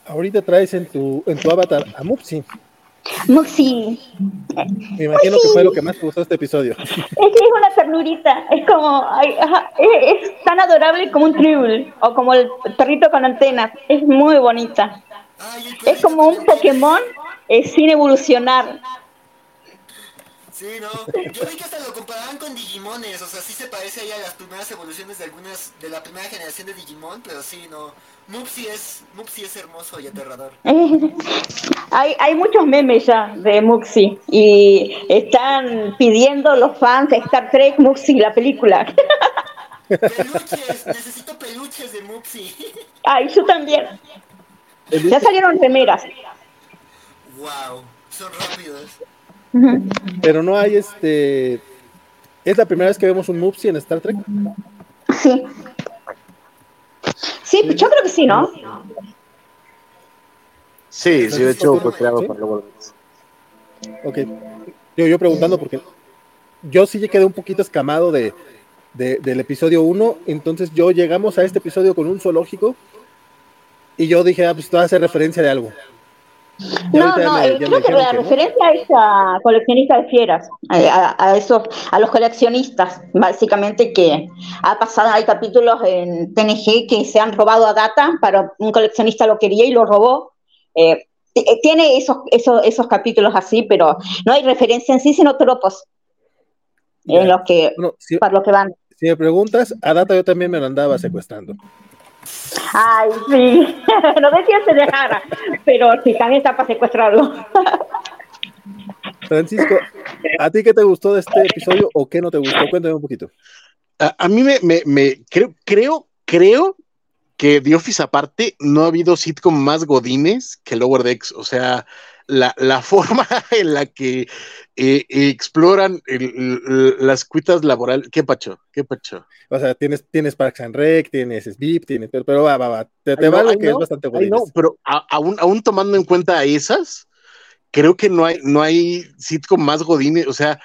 ahorita traes en tu, en tu avatar a Mupsi. Muxi. Me imagino que fue lo que más te gustó este episodio. Es que es una ternurita, es como, es, tan adorable como un tribble o como el perrito con antenas, es muy bonita. es como un Pokémon eh, sin evolucionar. Sí, no. Yo vi que hasta lo comparaban con Digimones, o sea, sí se parece ahí a las primeras evoluciones de algunas de la primera generación de Digimon, pero sí, no. Mupsi es, Mupsi es hermoso y aterrador. hay, hay muchos memes ya de Mupsi y están pidiendo los fans de Star Trek Mupsi, la película. Peluches, necesito peluches de Mupsi. Ay, yo también. Ya salieron remeras. Wow, son rápidos. Pero no hay este. ¿Es la primera vez que vemos un Mupsi en Star Trek? Sí. Sí, yo creo que sí, ¿no? Sí, sí, de hecho fue creado por luego. Ok. Yo, yo preguntando porque yo sí quedé un poquito escamado de, del episodio 1, entonces yo llegamos a este episodio con un zoológico y yo dije, ah, pues esto hace referencia de algo. No, no, eh, creo que la referencia es a coleccionistas de fieras, a, esos, a los coleccionistas, básicamente que ha pasado, hay capítulos en TNG que se han robado a data, para un coleccionista lo quería y lo robó. Eh, eh, tiene esos, esos, esos capítulos así, pero no hay referencia en sí, sino tropos en los que, para los que van. Si me preguntas, a data yo también me lo andaba secuestrando. Ay, sí. no si se dejara, pero sí, también está para secuestrarlo. Francisco, ¿a ti qué te gustó de este episodio o qué no te gustó? Cuéntame un poquito. A, mí me, me, me, creo, creo, creo que de Office aparte no ha habido sitcom más godines que Lower Decks. O sea, la, la forma en la que eh, exploran las cuitas laborales. ¿Qué pacho? ¿Qué pacho? O sea, tienes, tienes Parks and Rec, tienes SBIP, tienes, pero, va, va, va. Te, te vale que es bastante bueno. No, pero aún, aún tomando en cuenta esas, creo que no hay, no hay sitcom más godines. O sea,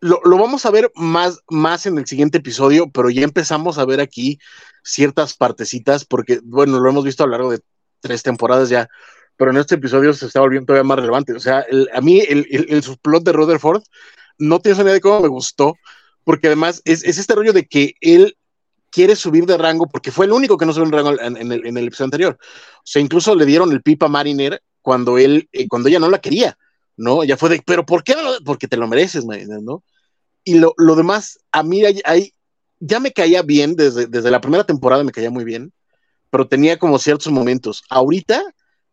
lo, lo, vamos a ver más, más en el siguiente episodio, pero ya empezamos a ver aquí ciertas partecitas, porque, bueno, lo hemos visto a lo largo de tres temporadas ya pero en este episodio se está volviendo todavía más relevante. O sea, a mí el, el, subplot de Rutherford no tiene idea de cómo me gustó, porque además es, este rollo de que él quiere subir de rango, porque fue el único que no subió de rango en, el, episodio anterior. O sea, incluso le dieron el pipa Mariner cuando él, eh, cuando ella no la quería, ¿no? Ya fue de, pero ¿por qué no? Porque te lo mereces, ¿no? Y lo, demás, a mí hay, ya me caía bien, desde, desde la primera temporada me caía muy bien, pero tenía como ciertos momentos. Ahorita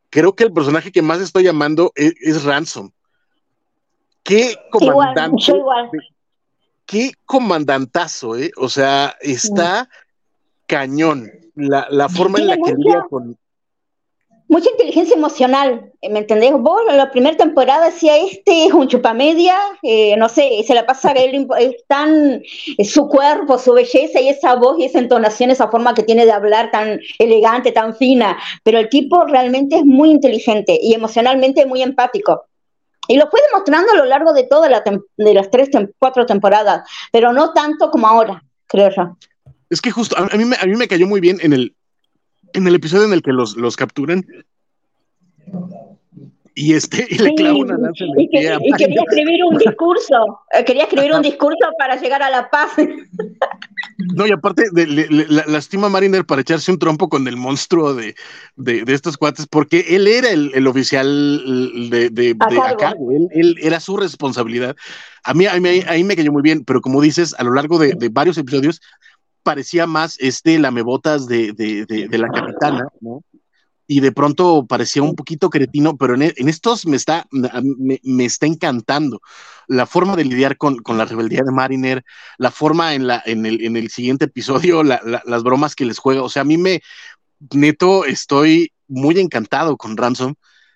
creo que el personaje que más estoy llamando es, Ransom. Qué comandante. Qué comandantazo, ¿eh? O sea, está cañón. La, forma en la que lidia con, mucha inteligencia emocional, ¿me entendés? Vos en la primera temporada decía, este es un chupamedia, eh, no sé, se la pasa, él, es tan, su cuerpo, su belleza y esa voz y esa entonación, esa forma que tiene de hablar tan elegante, tan fina, pero el tipo realmente es muy inteligente y emocionalmente muy empático. Y lo fue demostrando a lo largo de todas de las tres, cuatro temporadas, pero no tanto como ahora, creo yo. Es que justo, a, mí, a mí me cayó muy bien en el, en el episodio en el que los, los capturan y este y le clava una lanza en el y, quería escribir un discurso eh, quería escribir un discurso para llegar a la paz. No y aparte de, la, lastima a Mariner para echarse un trompo con el monstruo de, de, estos cuates porque él era el, oficial de, de, acá. él, era su responsabilidad. A mí, a mí ahí me cayó muy bien pero como dices a lo largo de, varios episodios parecía más este lamebotas de, de, de, la capitana, ¿no? Y de pronto parecía un poquito cretino, pero en, estos me está, me, está encantando la forma de lidiar con, con, la rebeldía de Mariner, la forma en, la, en, el, en el siguiente episodio, las bromas que les juega. O sea, a mí me, neto, estoy muy encantado con Ransom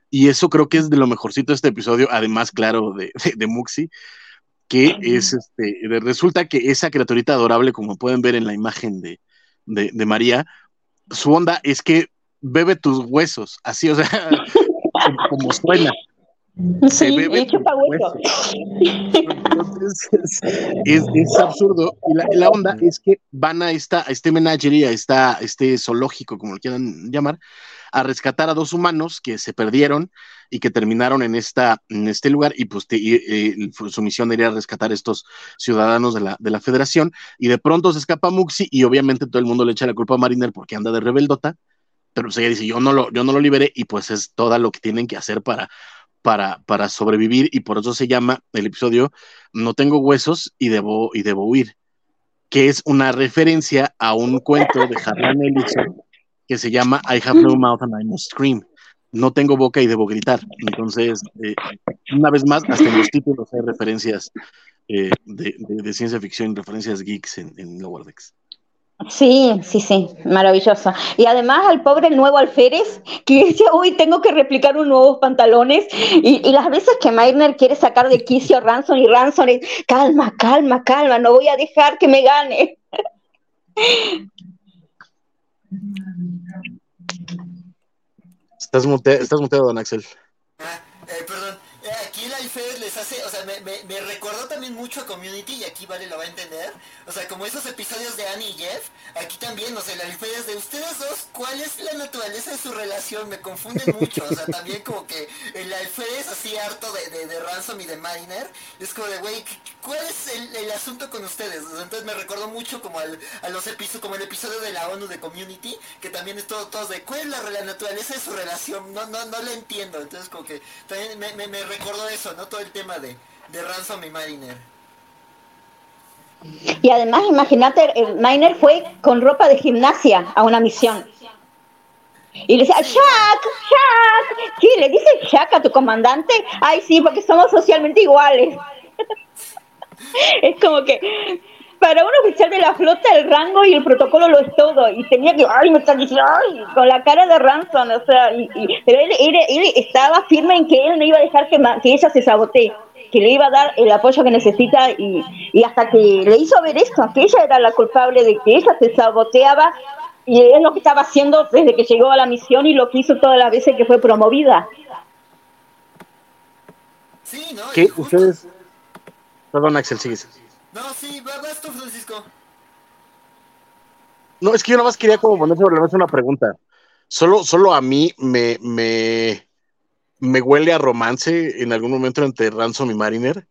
y eso creo que es de lo mejorcito de este episodio, además, claro, de, de, de Muxi que es este, resulta que esa criaturita adorable, como pueden ver en la imagen de, de, María, su onda es que bebe tus huesos, así, o sea, como, suena. Sí, bebe es, es, absurdo. Y la, la, onda es que van a, esta, a este menagerie, a esta, este zoológico, como lo quieran llamar, a rescatar a dos humanos que se perdieron y que terminaron en, esta, en este lugar y pues su misión era rescatar a estos ciudadanos de la, de la federación y de pronto se escapa Muxi y obviamente todo el mundo le echa la culpa a Mariner porque anda de rebeldota, pero pues ella dice yo no lo, yo no lo liberé y pues es todo lo que tienen que hacer para, para, para sobrevivir y por eso se llama el episodio No tengo huesos y debo, y debo huir, que es una referencia a un cuento de Harlan Ellison que se llama I have no mouth and I must scream. No tengo boca y debo gritar. Entonces, eh, una vez más, hasta en los títulos hay referencias eh, de, ciencia ficción, referencias geeks en, en Lower Decks. Sí, sí, sí, maravilloso. Y además al pobre nuevo alférez que dice, uy, tengo que replicar unos nuevos pantalones. Y, las veces que Meiner quiere sacar de quicio a Ransom y Ransom es, calma, calma, calma, no voy a dejar que me gane. Estás, estás muteado, don Axel. Ah, eh, perdón. Eh, aquí hace, o me, me, recordó también mucho a Community y aquí Vale lo va a entender. O sea, como esos episodios de Annie y Jeff, aquí también, o sea, el alférez de ustedes dos, ¿cuál es la naturaleza de su relación? Me confunden mucho, o sea, también como que el alférez así harto de, de, Ransom y de Mariner, es como de, güey, ¿cuál es el, asunto con ustedes? entonces me recordó mucho como al, a los episodios, como el episodio de la ONU de Community, que también es todo, todo de, ¿cuál es la, naturaleza de su relación? No, no, no lo entiendo, entonces como que también me, me, me recordó eso, ¿no? Todo el tema de, de Ransom y Mariner. Y además, imagínate, el Miner fue con ropa de gimnasia a una misión. Y le decía, Jack, Jack, ¿qué? ¿Le dice Jack a tu comandante? Ay, sí, porque somos socialmente iguales. es como que para un oficial de la flota el rango y el protocolo lo es todo. Y tenía que, ay, me está diciendo, ay, con la cara de Ransom, o sea, y, pero él, estaba firme en que él no iba a dejar que ella se sabotee, que le iba a dar el apoyo que necesita y, y hasta que le hizo ver esto, que ella era la culpable de que ella se saboteaba y es lo que estaba haciendo desde que llegó a la misión y lo que hizo todas las veces que fue promovida. Sí, ¿no? ¿Qué? Ustedes... Perdón, Axel, sigue. No, sí, vas tú, Francisco. No, es que yo nada más quería como poner sobre la mesa una pregunta. Solo, solo a mí me, me, me huele a romance en algún momento entre Ransom y Mariner.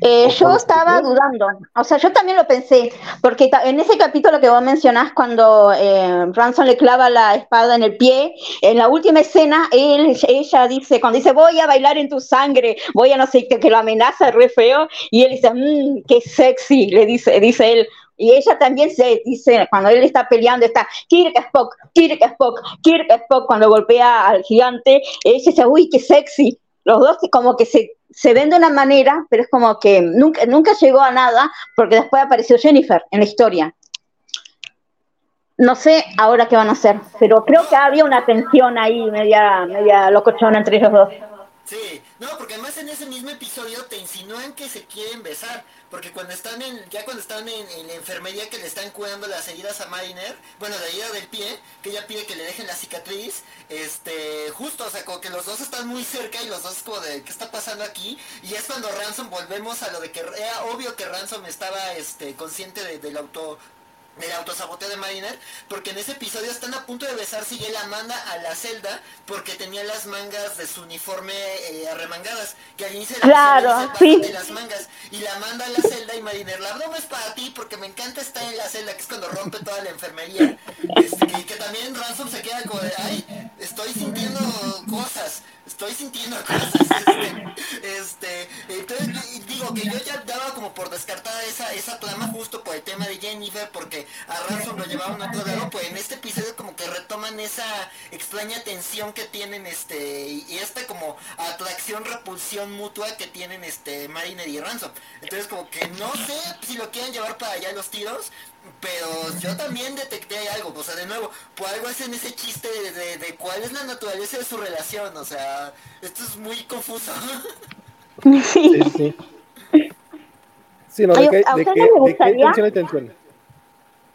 Eh, yo estaba dudando, o sea, yo también lo pensé, porque en ese capítulo que vos mencionás, cuando eh, Ransom le clava la espada en el pie, en la última escena, él, ella dice, cuando dice, voy a bailar en tu sangre, voy a no sé, que, que lo amenaza re feo, y él dice, mmm, qué sexy, le dice, dice él, y ella también se dice, cuando él está peleando, está Kirk Spock, Kirk Spock, Kirk Spock, cuando golpea al gigante, ella dice, uy, qué sexy. Los dos como que se, se ven de una manera, pero es como que nunca, nunca llegó a nada, porque después apareció Jennifer en la historia. No sé ahora qué van a hacer, pero creo que había una tensión ahí media, media locochona entre ellos dos. Sí, no, porque además en ese mismo episodio te insinúan que se quieren besar, porque cuando están en, ya cuando están en, la enfermería que le están cuidando las heridas a Mariner, bueno, la herida del pie, que ella pide que le dejen la cicatriz, este, justo, o sea, como que los dos están muy cerca y los dos como de, ¿qué está pasando aquí? Y es cuando Ransom volvemos a lo de que era obvio que Ransom estaba, este, consciente del auto el autosaboteo de Mariner, porque en ese episodio están a punto de besarse y él la manda a la celda porque tenía las mangas de su uniforme eh, arremangadas, que al inicio claro, de las mangas, y la manda a la celda y Mariner, la broma es para ti porque me encanta estar en la celda, que es cuando rompe toda la enfermería, este, que, que, también Ransom se queda como de, ay, estoy sintiendo cosas, estoy sintiendo cosas, este, este entonces digo que yo ya daba como por descartada esa, esa trama justo por el tema de Jennifer, porque a Ransom lo llevaban a otro lado, pues en este episodio como que retoman esa extraña tensión que tienen este, y esta como atracción, repulsión mutua que tienen este Mariner y Ransom. Entonces como que no sé si lo quieren llevar para allá los tiros, pero yo también detecté algo, o sea, de nuevo, por algo hacen ese chiste de, de, cuál es la naturaleza de su relación, o sea, esto es muy confuso. Sí, sí. Sí, no, de, qué, de, qué, de tensión tensión.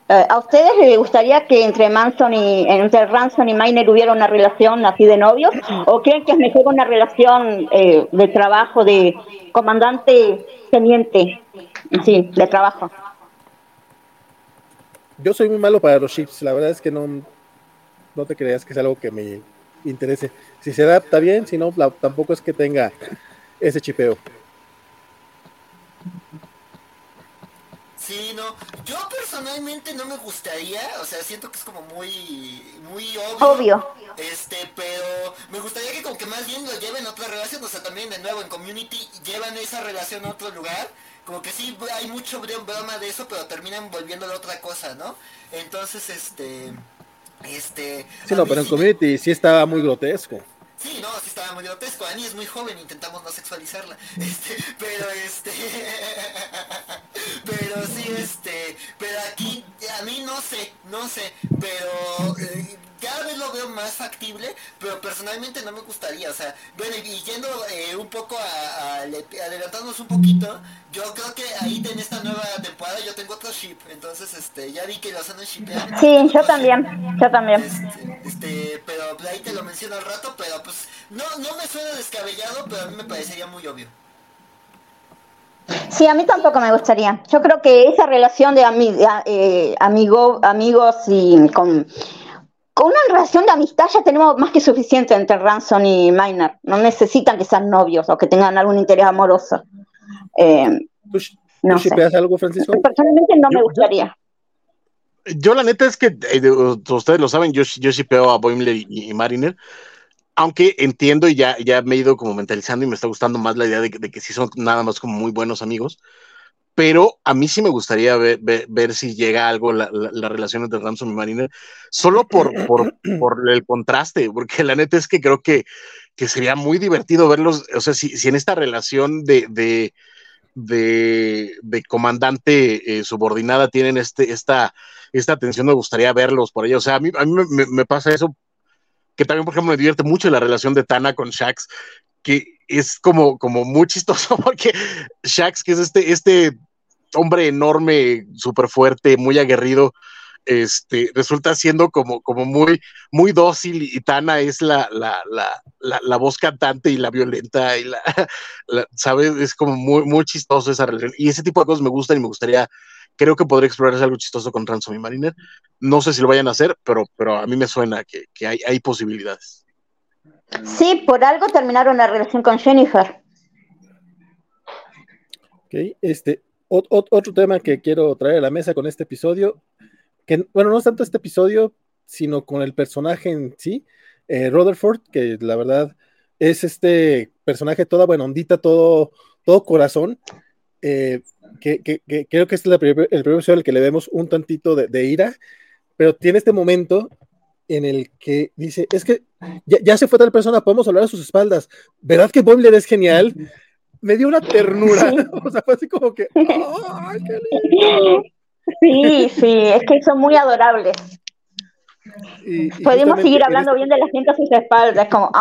Eh, ¿A ustedes les gustaría que entre Manson y entre Ransom y Miner hubiera una relación así de novios? ¿O creen que es mejor una relación eh, de trabajo de comandante-teniente? Sí, de trabajo yo soy muy malo para los chips, la verdad es que no, no te creas que es algo que me interese. Si se adapta bien, si no, tampoco es que tenga ese chipeo. Sí, no. Yo personalmente no me gustaría, o sea, siento que es como muy, muy obvio. Obvio. Este, pero me gustaría que como que más bien lo lleven a otra relación, o sea, también de nuevo en Community llevan esa relación a otro lugar como que sí hay mucho broma de eso, pero terminan volviendo a otra cosa, ¿no? Entonces, este, este... Sí, no, pero en Community sí estaba muy grotesco. Sí, no, sí estaba muy grotesco. Annie es muy joven, intentamos no sexualizarla. Este, pero este. pero sí, este. Pero aquí, a mí no sé, no sé. Pero eh, cada vez lo veo más factible, pero personalmente no me gustaría, o sea, bueno, y yendo eh, un poco a, adelantándonos un poquito, yo creo que ahí en esta nueva temporada yo tengo otro ship, entonces este, ya vi que lo hacen shipear. Sí, yo también, yo también. Este, este, pero ahí te lo menciono al rato, pero pues no, no me suena descabellado, pero a mí me parecería muy obvio. Sí, a mí tampoco me gustaría. Yo creo que esa relación de eh, amigo, amigos y con con una relación de amistad ya tenemos más que suficiente entre Ransom y Miner. No necesitan que sean novios o que tengan algún interés amoroso. Eh, ¿Tú, no algo, Francisco? Personalmente no me gustaría. Yo, la neta es que, eh, ustedes lo saben, yo, yo shipeo a Boimler y, Mariner, aunque entiendo y ya, ya me he ido como mentalizando y me está gustando más la idea de, de que sí son nada más como muy buenos amigos pero a mí sí me gustaría ver, ver, si llega algo la, la, relación entre Ransom y Mariner, solo por, por, por, el contraste, porque la neta es que creo que, que sería muy divertido verlos, o sea, si, si en esta relación de, de, de, de comandante eh, subordinada tienen este, esta, esta tensión, me gustaría verlos por ahí, o sea, a mí, a mí me, me, pasa eso, que también, por ejemplo, me divierte mucho la relación de Tana con Shax, que es como, como muy chistoso porque Shax, que es este, este hombre enorme, súper fuerte, muy aguerrido, este, resulta siendo como, como muy, muy dócil y Tana es la, la, la, la, voz cantante y la violenta y la, ¿sabes? Es como muy, muy chistoso esa relación. Y ese tipo de cosas me gustan y me gustaría, creo que podría explorarse algo chistoso con Ransom y Mariner. No sé si lo vayan a hacer, pero, pero a mí me suena que, que hay, hay posibilidades. Sí, por algo terminaron la relación con Jennifer. Ok, este, otro tema que quiero traer a la mesa con este episodio, que bueno, no es tanto este episodio, sino con el personaje en sí, eh, Rutherford, que la verdad es este personaje toda buena ondita, todo, todo corazón, eh, que, creo que este es el primer, episodio en el que le vemos un tantito de, ira, pero tiene este momento en el que dice, es que ya, se fue tal persona, podemos hablar a sus espaldas, ¿verdad que Boimler es genial? Me dio una ternura, o sea, fue así como que, Sí, sí, es que son muy adorables. Podemos seguir hablando este bien de la gente a sus espaldas, como,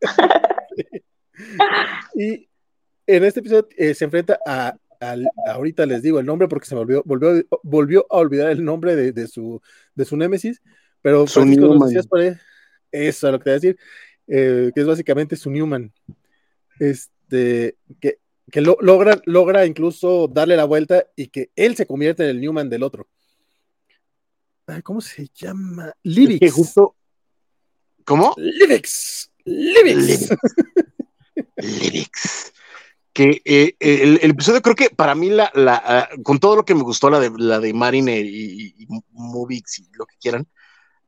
y en este episodio eh, se enfrenta a, ahorita les digo el nombre porque se volvió, volvió, volvió a olvidar el nombre de, su, de su némesis, pero Francisco nos decías por eso es lo que te voy a decir, eh, que es básicamente su Newman. Este, que, que logra, logra incluso darle la vuelta y que él se convierte en el Newman del otro. ¿Cómo se llama? Livix. justo... ¿Cómo? Livix. Livix. Livix. Que eh, el, episodio creo que para mí, la, la, ah, con todo lo que me gustó, la de, la de Marine y, y, Movix y lo que quieran,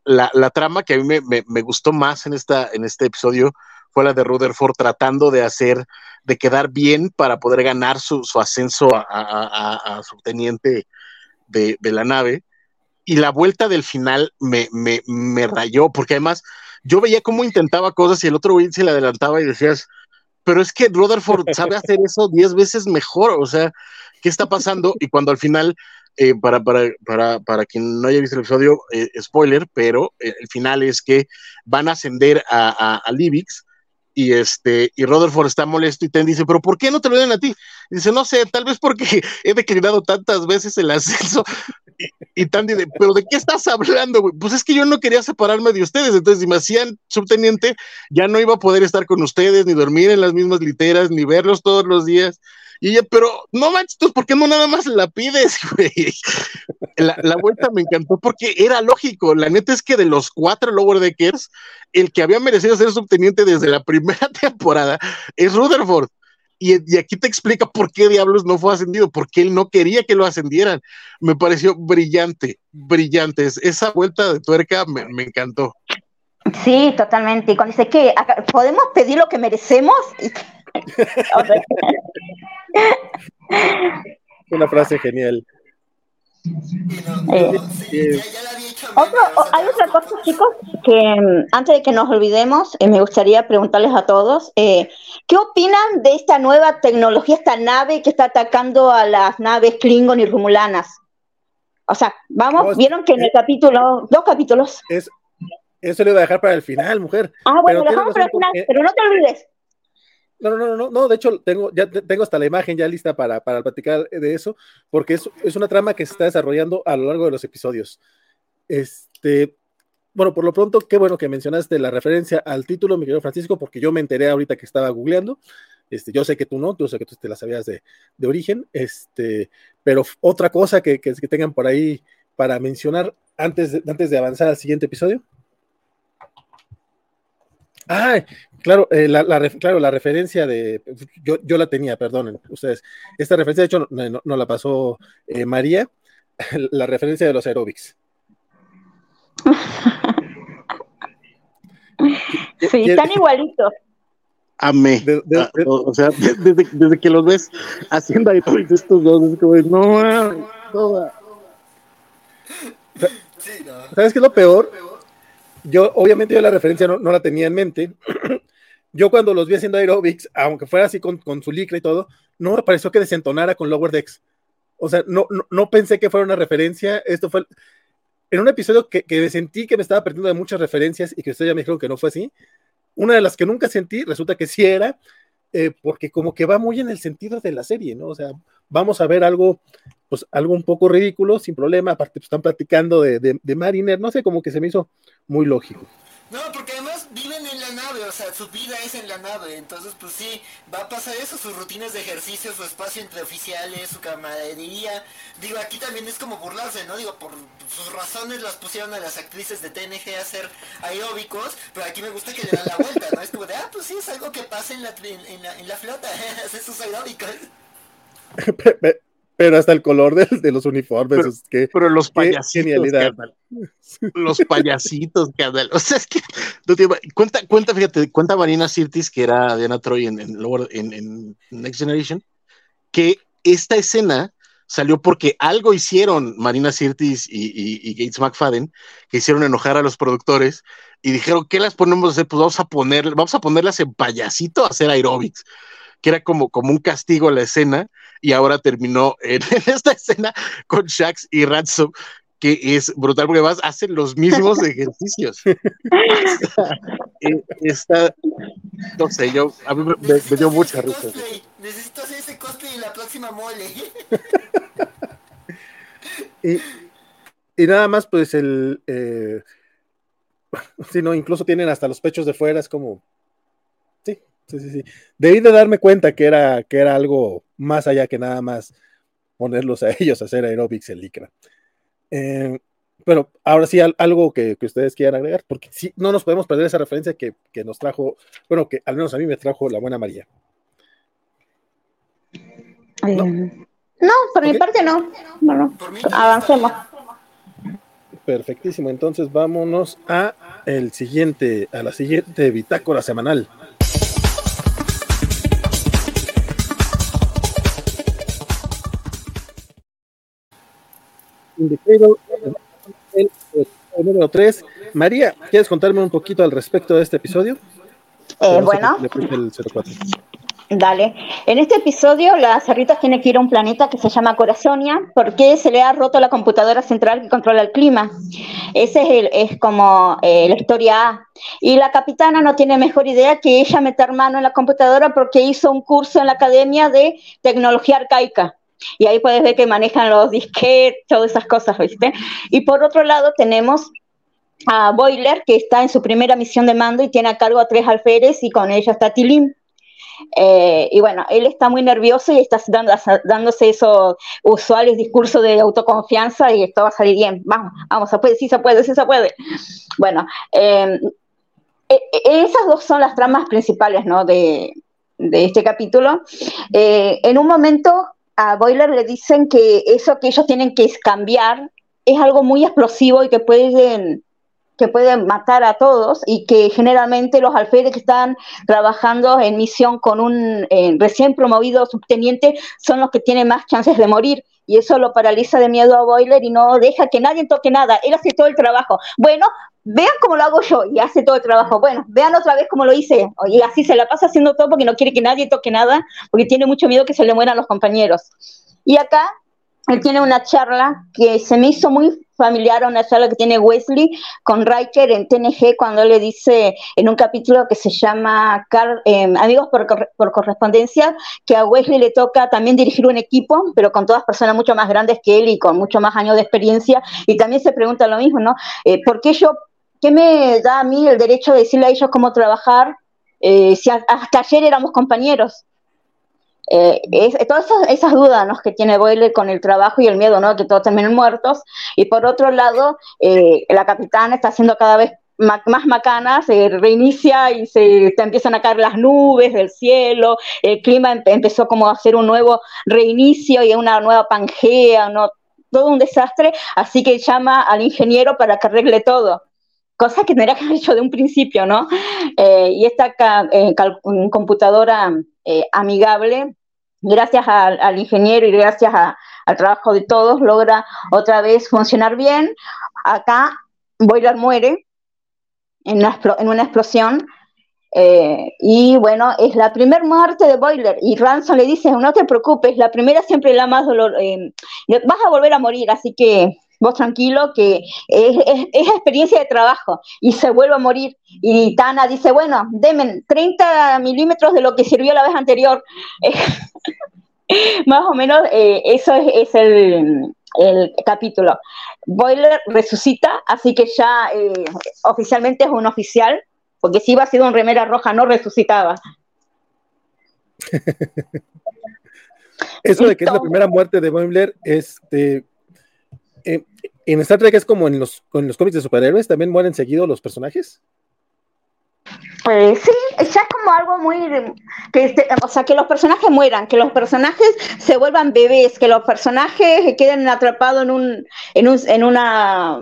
la, la, trama que a mí me, me, gustó más en, esta, en este episodio fue la de Rutherford tratando de hacer, de quedar bien para poder ganar su, su ascenso a, a, a, subteniente de, de, la nave y la vuelta del final me, me, me rayó, porque además yo veía cómo intentaba cosas y el otro güey se le adelantaba y decías, pero es que Rutherford sabe hacer eso diez veces mejor, o sea, ¿qué está pasando? Y cuando al final, eh, para, para, para, para, quien no haya visto el episodio, eh, spoiler, pero eh, el final es que van a ascender a, a, a Livix y este, y está molesto y te dice, pero ¿por qué no te lo den a ti? dice, no sé, tal vez porque he declinado tantas veces el ascenso. Y, Tandy, de, pero ¿de qué estás hablando? Pues es que yo no quería separarme de ustedes, entonces si me hacían subteniente, ya no iba a poder estar con ustedes, ni dormir en las mismas literas, ni verlos todos los días. Y ella, pero no manches, ¿por qué no nada más la pides, güey? La, la, vuelta me encantó porque era lógico. La neta es que de los cuatro Lower Deckers, el que había merecido ser subteniente desde la primera temporada es Rutherford. Y, y, aquí te explica por qué Diablos no fue ascendido, porque él no quería que lo ascendieran. Me pareció brillante, brillante. Esa vuelta de tuerca me, me encantó. Sí, totalmente. Y cuando dice que podemos pedir lo que merecemos. Una frase genial. hay otra cosa, chicos, que mm, antes de que nos olvidemos, eh, me gustaría preguntarles a todos, eh, ¿qué opinan de esta nueva tecnología, esta nave que está atacando a las naves Klingon y Rumulanas? O sea, vamos, vieron que en el capítulo, dos capítulos. Es, eso lo iba a dejar para el final, mujer. Ah, bueno, lo dejamos para el final, pero no te olvides. No, no, no, no, de hecho tengo, ya tengo hasta la imagen ya lista para, para platicar de eso, porque es, es, una trama que se está desarrollando a lo largo de los episodios. Este, bueno, por lo pronto, qué bueno que mencionaste la referencia al título, mi querido Francisco, porque yo me enteré ahorita que estaba googleando. Este, yo sé que tú no, yo sé que tú te la sabías de, de origen, este, pero otra cosa que, que, que, tengan por ahí para mencionar antes de, antes de avanzar al siguiente episodio. Ah, claro, eh, la, claro, la referencia de, yo, yo, la tenía, perdonen ustedes. Esta referencia, de hecho, no, la pasó eh, María, la referencia de los aerobics. Sí, están igualitos. Amé. Ah, o sea, desde, que los ves haciendo aerobics estos dos, es como, no, no. ¿Sabes qué es lo peor? Yo, obviamente, yo la referencia no, la tenía en mente. yo cuando los vi haciendo aerobics, aunque fuera así con, su licra y todo, no me pareció que desentonara con Lower Decks. O sea, no, no, pensé que fuera una referencia. Esto fue en un episodio que, que, sentí que me estaba perdiendo de muchas referencias y que ustedes ya me dijeron que no fue así. Una de las que nunca sentí, resulta que sí era, eh, porque como que va muy en el sentido de la serie, ¿no? O sea, vamos a ver algo, pues algo un poco ridículo, sin problema, aparte pues, están platicando de, de, de Mariner, no sé, como que se me hizo muy lógico. No, porque además viven en la nave, o sea, su vida es en la nave, entonces pues sí, va a pasar eso, sus rutinas de ejercicio, su espacio entre oficiales, su camaradería. Digo, aquí también es como burlarse, ¿no? Digo, por sus razones las pusieron a las actrices de TNG a hacer aeróbicos, pero aquí me gusta que le dan la vuelta, sí es algo que pasa en la, en, la, en la flota, esos aeróbicos. Pero hasta el color de, de los uniformes. Pero, es que, pero los payasitos. los payasitos. O sea, es que. cuenta, cuenta, fíjate, cuenta Marina Sirtis, que era Diana Troy en, en, en Next Generation, que esta escena salió porque algo hicieron Marina Sirtis y, Gates McFadden, que hicieron enojar a los productores y dijeron, ¿qué las ponemos a hacer? Pues vamos a poner, vamos a ponerlas en payasito a hacer aerobics que era como, como un castigo a la escena, y ahora terminó en, esta escena con Shax y Ransom, que es brutal porque además hacen los mismos ejercicios. está, no sé, yo, a mí me, dio mucha risa. Necesito hacer ese cosplay en la próxima mole. y, y, nada más, pues el. Eh, si no, incluso tienen hasta los pechos de fuera, es como. Sí, Sí, sí. Debí de darme cuenta que era, que era algo más allá que nada más ponerlos a ellos a hacer aerobics en licra. Eh, pero ahora sí, algo que, ustedes quieran agregar, porque sí, no nos podemos perder esa referencia que, nos trajo, bueno, que al menos a mí me trajo la buena María. No, por mi parte no. Bueno, avancemos. Perfectísimo. Entonces vámonos a el siguiente, a la siguiente bitácora semanal. El, número 3. María, ¿quieres contarme un poquito al respecto de este episodio? Eh, bueno. Dale. En este episodio, la Cerritos tiene que ir a un planeta que se llama Corazonia porque se le ha roto la computadora central que controla el clima. Ese es, el, es como eh, la historia A. Y la capitana no tiene mejor idea que ella meter mano en la computadora porque hizo un curso en la Academia de Tecnología Arcaica. Y ahí puedes ver que manejan los disquetes, todas esas cosas, ¿viste? Y por otro lado tenemos a Boiler, que está en su primera misión de mando y tiene a cargo a tres alférez y con ella está Tilim. Eh, y bueno, él está muy nervioso y está dándose esos usuales discursos de autoconfianza y esto va a salir bien. Vamos, vamos, se puede, sí se puede, sí se puede. Bueno, em, e, e, esas dos son las tramas principales ¿no? de, de este capítulo. Eh, en un momento a Boiler le dicen que eso que ellos tienen que cambiar es algo muy explosivo y que pueden que pueden matar a todos y que generalmente los alférez que están trabajando en misión con un eh, recién promovido subteniente son los que tienen más chances de morir y eso lo paraliza de miedo a Boiler y no deja que nadie toque nada, él hace todo el trabajo. Bueno, vean cómo lo hago yo y hace todo el trabajo. Bueno, vean otra vez cómo lo hice. Y así se la pasa haciendo todo porque no quiere que nadie toque nada, porque tiene mucho miedo que se le mueran los compañeros. Y acá él tiene una charla que se me hizo muy familiar a una charla que tiene Wesley con Riker en TNG cuando le dice en un capítulo que se llama em, Amigos por, por, correspondencia, que a Wesley le toca también dirigir un equipo, pero con todas personas mucho más grandes que él y con mucho más años de experiencia. Y también se pregunta lo mismo, ¿no? Eh, ¿Por qué yo ¿qué me da a mí el derecho de decirle a ellos cómo trabajar eh, si hasta ayer éramos compañeros? Eh, todas esas, dudas que tiene Boyle con el trabajo y el miedo, ¿no? que todos terminen muertos. Y por otro lado, eh, la capitana está haciendo cada vez más, macana, se reinicia y se empiezan a caer las nubes del cielo, el clima empezó como a hacer un nuevo reinicio y una nueva pangea, ¿no? todo un desastre, así que llama al ingeniero para que arregle todo cosa que no era hecho de un principio, ¿no? Eh, y esta eh, computadora eh, amigable, gracias al, ingeniero y gracias al trabajo de todos, logra otra vez funcionar bien. Acá Boiler muere en una, en una explosión. y bueno, es la primera muerte de Boiler. Y Ransom le dice, no te preocupes, la primera siempre es la más dolor. vas a volver a morir, así que vos tranquilo, que es, experiencia de trabajo y se vuelve a morir. Y Tana dice, bueno, denme 30 milímetros de lo que sirvió la vez anterior. Más o menos eh, eso es, el, capítulo. Boiler resucita, así que ya eh, oficialmente es un oficial, porque si iba a ser un remera roja no resucitaba. Eso de que es la primera muerte de Boiler, este eh, en Star Trek es como en los, en los cómics de superhéroes, también mueren seguidos los personajes. Pues sí, ya es como algo muy, que este, o sea, que los personajes mueran, que los personajes se vuelvan bebés, que los personajes queden atrapados en un, en un, en una,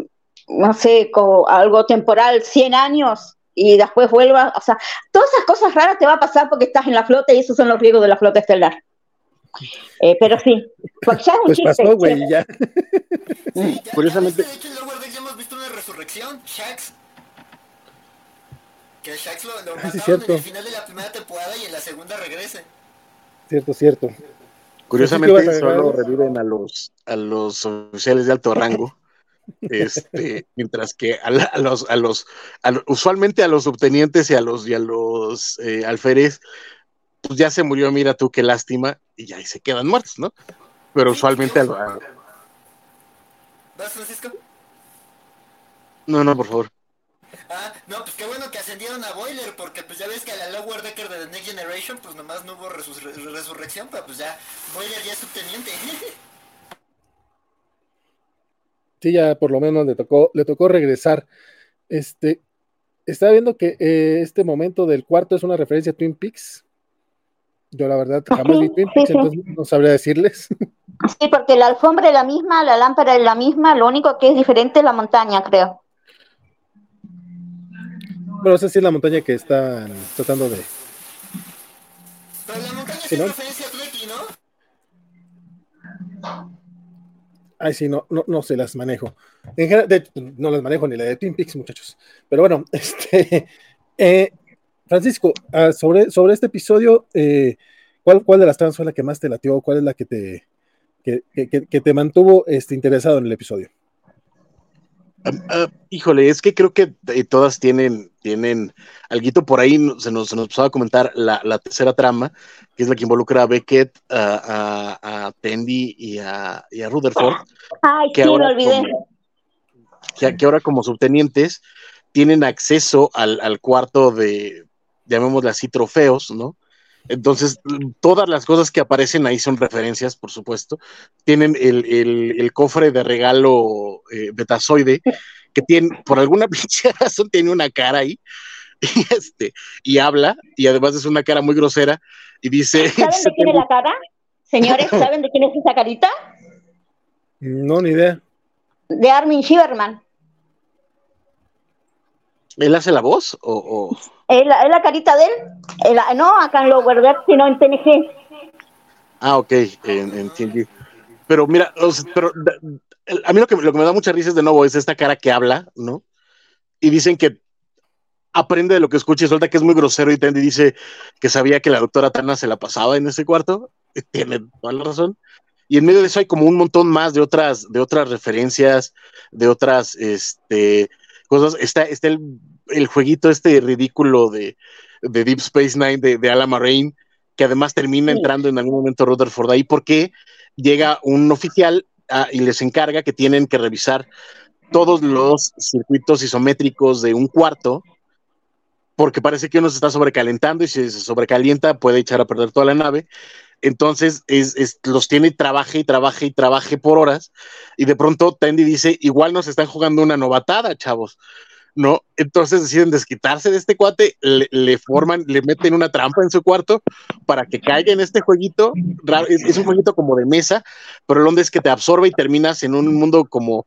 no sé, algo temporal, 100 años y después vuelva, o sea, todas esas cosas raras te va a pasar porque estás en la flota y esos son los riesgos de la flota estelar. Eh, pero sí, pues un pues chiste, pasó, güey, ya. Curiosamente. De hecho, en Lower Decks ya hemos visto una resurrección, Shax. Que Shax lo, lo ah, mataron en el final de la primera temporada y en la segunda regrese. Cierto, cierto. Curiosamente, solo reviven a los, a los oficiales de alto rango. este, mientras que a, los, a los, usualmente a los subtenientes y a los, y a los eh, alférez, pues ya se murió, mira tú qué lástima, y ya ahí se quedan muertos, ¿no? Pero usualmente a, ¿Vas, Francisco? No, no, por favor. Ah, no, pues qué bueno que ascendieron a Boiler, porque pues ya ves que a la Lower Decker de The Next Generation, pues nomás no hubo resurrección, pero pues ya Boiler ya es subteniente. sí, ya por lo menos le tocó, le tocó regresar. Este, estaba viendo que eh, este momento del cuarto es una referencia a Twin Peaks. Yo la verdad jamás vi Twin Peaks, entonces no sabría decirles. Sí, porque la alfombra es la misma, la lámpara es la misma, lo único que es diferente es la montaña, creo. Bueno, no sé si es la montaña que están tratando de. Pero la montaña es ¿no? referencia a ¿no? Ay, sí, no, no, no se las manejo. En general, no las manejo ni la de Twin Peaks, muchachos. Pero bueno, este. Eh, Francisco, ah, sobre, sobre este episodio, eh, ¿cuál, ¿cuál de las trans fue la que más te latió? ¿Cuál es la que te, que, que, te mantuvo este, interesado en el episodio? Uh, híjole, es que creo que eh, todas tienen, tienen algo por ahí, se nos, se nos pasaba a comentar la, la, tercera trama, que es la que involucra a Beckett, a, a, a Tendy y a, y a Rutherford. Ay, que sí, ahora lo olvidé. Como, que, que, ahora como subtenientes tienen acceso al, al cuarto de, llamémosle así, trofeos, ¿no? Entonces, todas las cosas que aparecen ahí son referencias, por supuesto. Tienen el, el, el cofre de regalo eh, betazoide, que tiene, por alguna pinche razón, tiene una cara ahí, y, este, y habla, y además es una cara muy grosera, y dice... ¿Saben de quién es la cara? Señores, ¿saben de quién es esa carita? No, ni idea. De Armin Shiverman. ¿Él hace la voz? ¿O, o... ¿Es, la, ¿Es, la, carita de él? no, acá en Lower sino en TNG. Ah, ok, en, en TNG. Pero mira, pero, a mí lo que, lo que me da mucha risa es de nuevo es esta cara que habla, ¿no? Y dicen que aprende de lo que escucha y suelta que es muy grosero y Tandy dice que sabía que la doctora Tana se la pasaba en ese cuarto. Tiene toda la razón. Y en medio de eso hay como un montón más de otras, de otras referencias, de otras, este, cosas. Está, está el, el jueguito este ridículo de, de Deep Space Nine de, de Alan que además termina entrando en algún momento Rutherford ahí, porque llega un oficial ah, y les encarga que tienen que revisar todos los circuitos isométricos de un cuarto, porque parece que uno se está sobrecalentando y si se sobrecalienta puede echar a perder toda la nave. Entonces es, es, los tiene y trabaje y trabaje y trabaje por horas. Y de pronto Tandy dice, igual nos están jugando una novatada, chavos. ¿no? Entonces deciden desquitarse de este cuate, le, forman, le meten una trampa en su cuarto para que caiga en este jueguito. Es, un jueguito como de mesa, pero el onda es que te absorbe y terminas en un mundo como,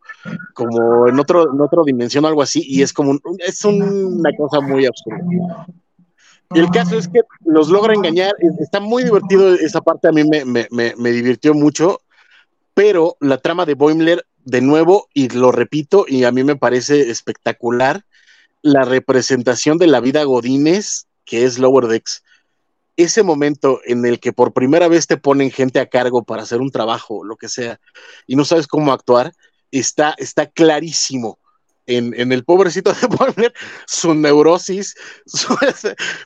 como en, otro, en otra dimensión algo así, y es como un, es un, una cosa muy absurda. El caso es que los logra engañar, está muy divertido esa parte, a mí me, me, me, me divirtió mucho, pero la trama de Boimler de nuevo, y lo repito, y a mí me parece espectacular, la representación de la vida Godínez, que es Lower Decks. Ese momento en el que por primera vez te ponen gente a cargo para hacer un trabajo, lo que sea, y no sabes cómo actuar, está, está clarísimo. En, en, el pobrecito de Warner, su neurosis, su,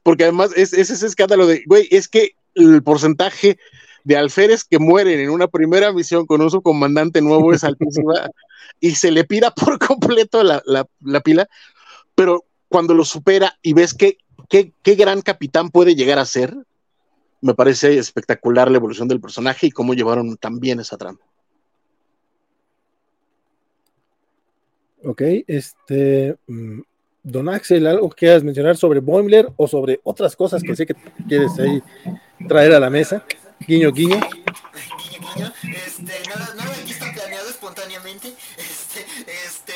porque además es, es, ese escándalo de, güey, es que el porcentaje de alférez que mueren en una primera misión con un subcomandante nuevo es altísima y se le pira por completo la, la, la, pila, pero cuando lo supera y ves que, qué gran capitán puede llegar a ser, me parece espectacular la evolución del personaje y cómo llevaron también esa trama. Ok, este. Mm, Don Axel, ¿algo que quieras mencionar sobre Boimler o sobre otras cosas que sé que quieres ahí traer a la mesa? Guiño, guiño. Guiño, guiño. Este, nada, nada aquí está planeado espontáneamente. Este, este,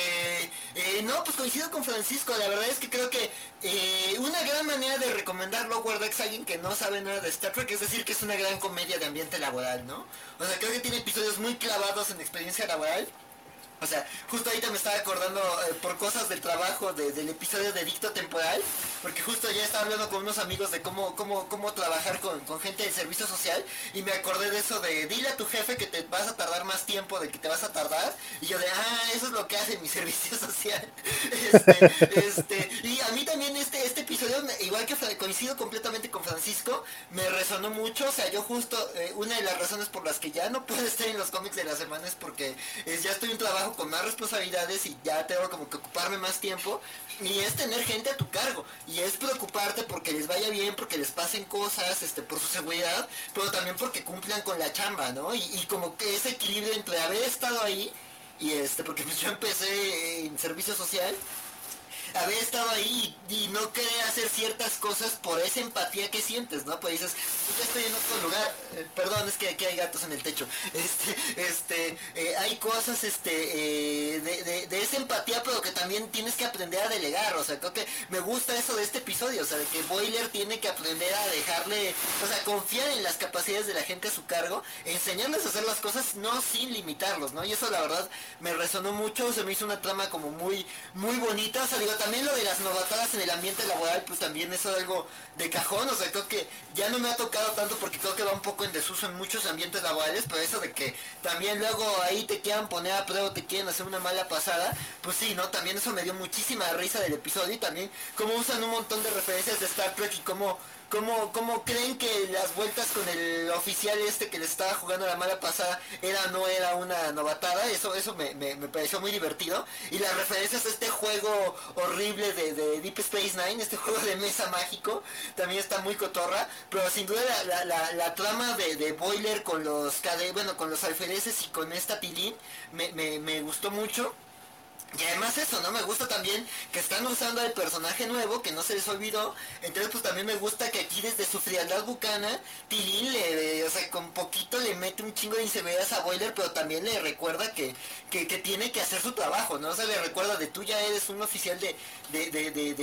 eh, no, pues coincido con Francisco. La verdad es que creo que eh, una gran manera de recomendar Lower Decks a alguien que no sabe nada de Star Trek es decir que es una gran comedia de ambiente laboral, ¿no? O sea, creo que tiene episodios muy clavados en experiencia laboral o sea, justo ahorita me estaba acordando eh, por cosas del trabajo del episodio de Dicto Temporal, porque justo ya estaba hablando con unos amigos de cómo, cómo, cómo trabajar con, gente del servicio social y me acordé de eso de dile a tu jefe que te vas a tardar más tiempo de que te vas a tardar y yo de, ah, eso es lo que hace mi servicio social. Este, este, y a mí también este, este episodio, igual que coincido completamente con Francisco, me resonó mucho, o sea, yo justo, eh, una de las razones por las que ya no puedo estar en los cómics de la semana es porque ya estoy en trabajo con más responsabilidades y ya tengo como que ocuparme más tiempo. Y es tener gente a tu cargo. Y es preocuparte porque les vaya bien, porque les pasen cosas, este, por su seguridad, pero también porque cumplan con la chamba, ¿no? Y, como que ese equilibrio entre haber estado ahí y este, porque pues yo empecé en servicio social haber estado ahí y, no querer hacer ciertas cosas por esa empatía que sientes, ¿no? Pues dices, yo estoy en otro lugar, eh, perdón, es que aquí hay gatos en el techo, este, este, eh, hay cosas, este, eh, de, esa empatía, pero que también tienes que aprender a delegar, o sea, creo que me gusta eso de este episodio, o sea, de que Boiler tiene que aprender a dejarle, o sea, confiar en las capacidades de la gente a su cargo, enseñarles a hacer las cosas no sin limitarlos, ¿no? Y eso la verdad me resonó mucho, se me hizo una trama como muy, muy bonita, o sea, también lo de las novatadas en el ambiente laboral, pues también es algo de cajón, o sea, creo que ya no me ha tocado tanto porque creo que va un poco en desuso en muchos ambientes laborales, pero eso de que también luego ahí te quieran poner a prueba, te quieren hacer una mala pasada, pues sí, ¿no? También eso me dio muchísima risa del episodio y también como usan un montón de referencias de Star Trek y cómo ¿Cómo, ¿Cómo, creen que las vueltas con el oficial este que le estaba jugando la mala pasada era no era una novatada? Eso eso me, me, pareció muy divertido. Y las referencias a este juego horrible de, de, Deep Space Nine, este juego de mesa mágico, también está muy cotorra. Pero sin duda la, la, trama de, de, Boiler con los bueno con los alfereces y con esta Tilín me, me, me gustó mucho. Y además eso, ¿no? Me gusta también que están usando al personaje nuevo, que no se les olvidó. Entonces pues también me gusta que aquí desde su frialdad bucana, Tilín le, o sea, con poquito le mete un chingo de inseveridad a Boiler, pero también le recuerda que, que, tiene que hacer su trabajo, ¿no? O sea, le recuerda de tú ya eres un oficial de, de, de, de,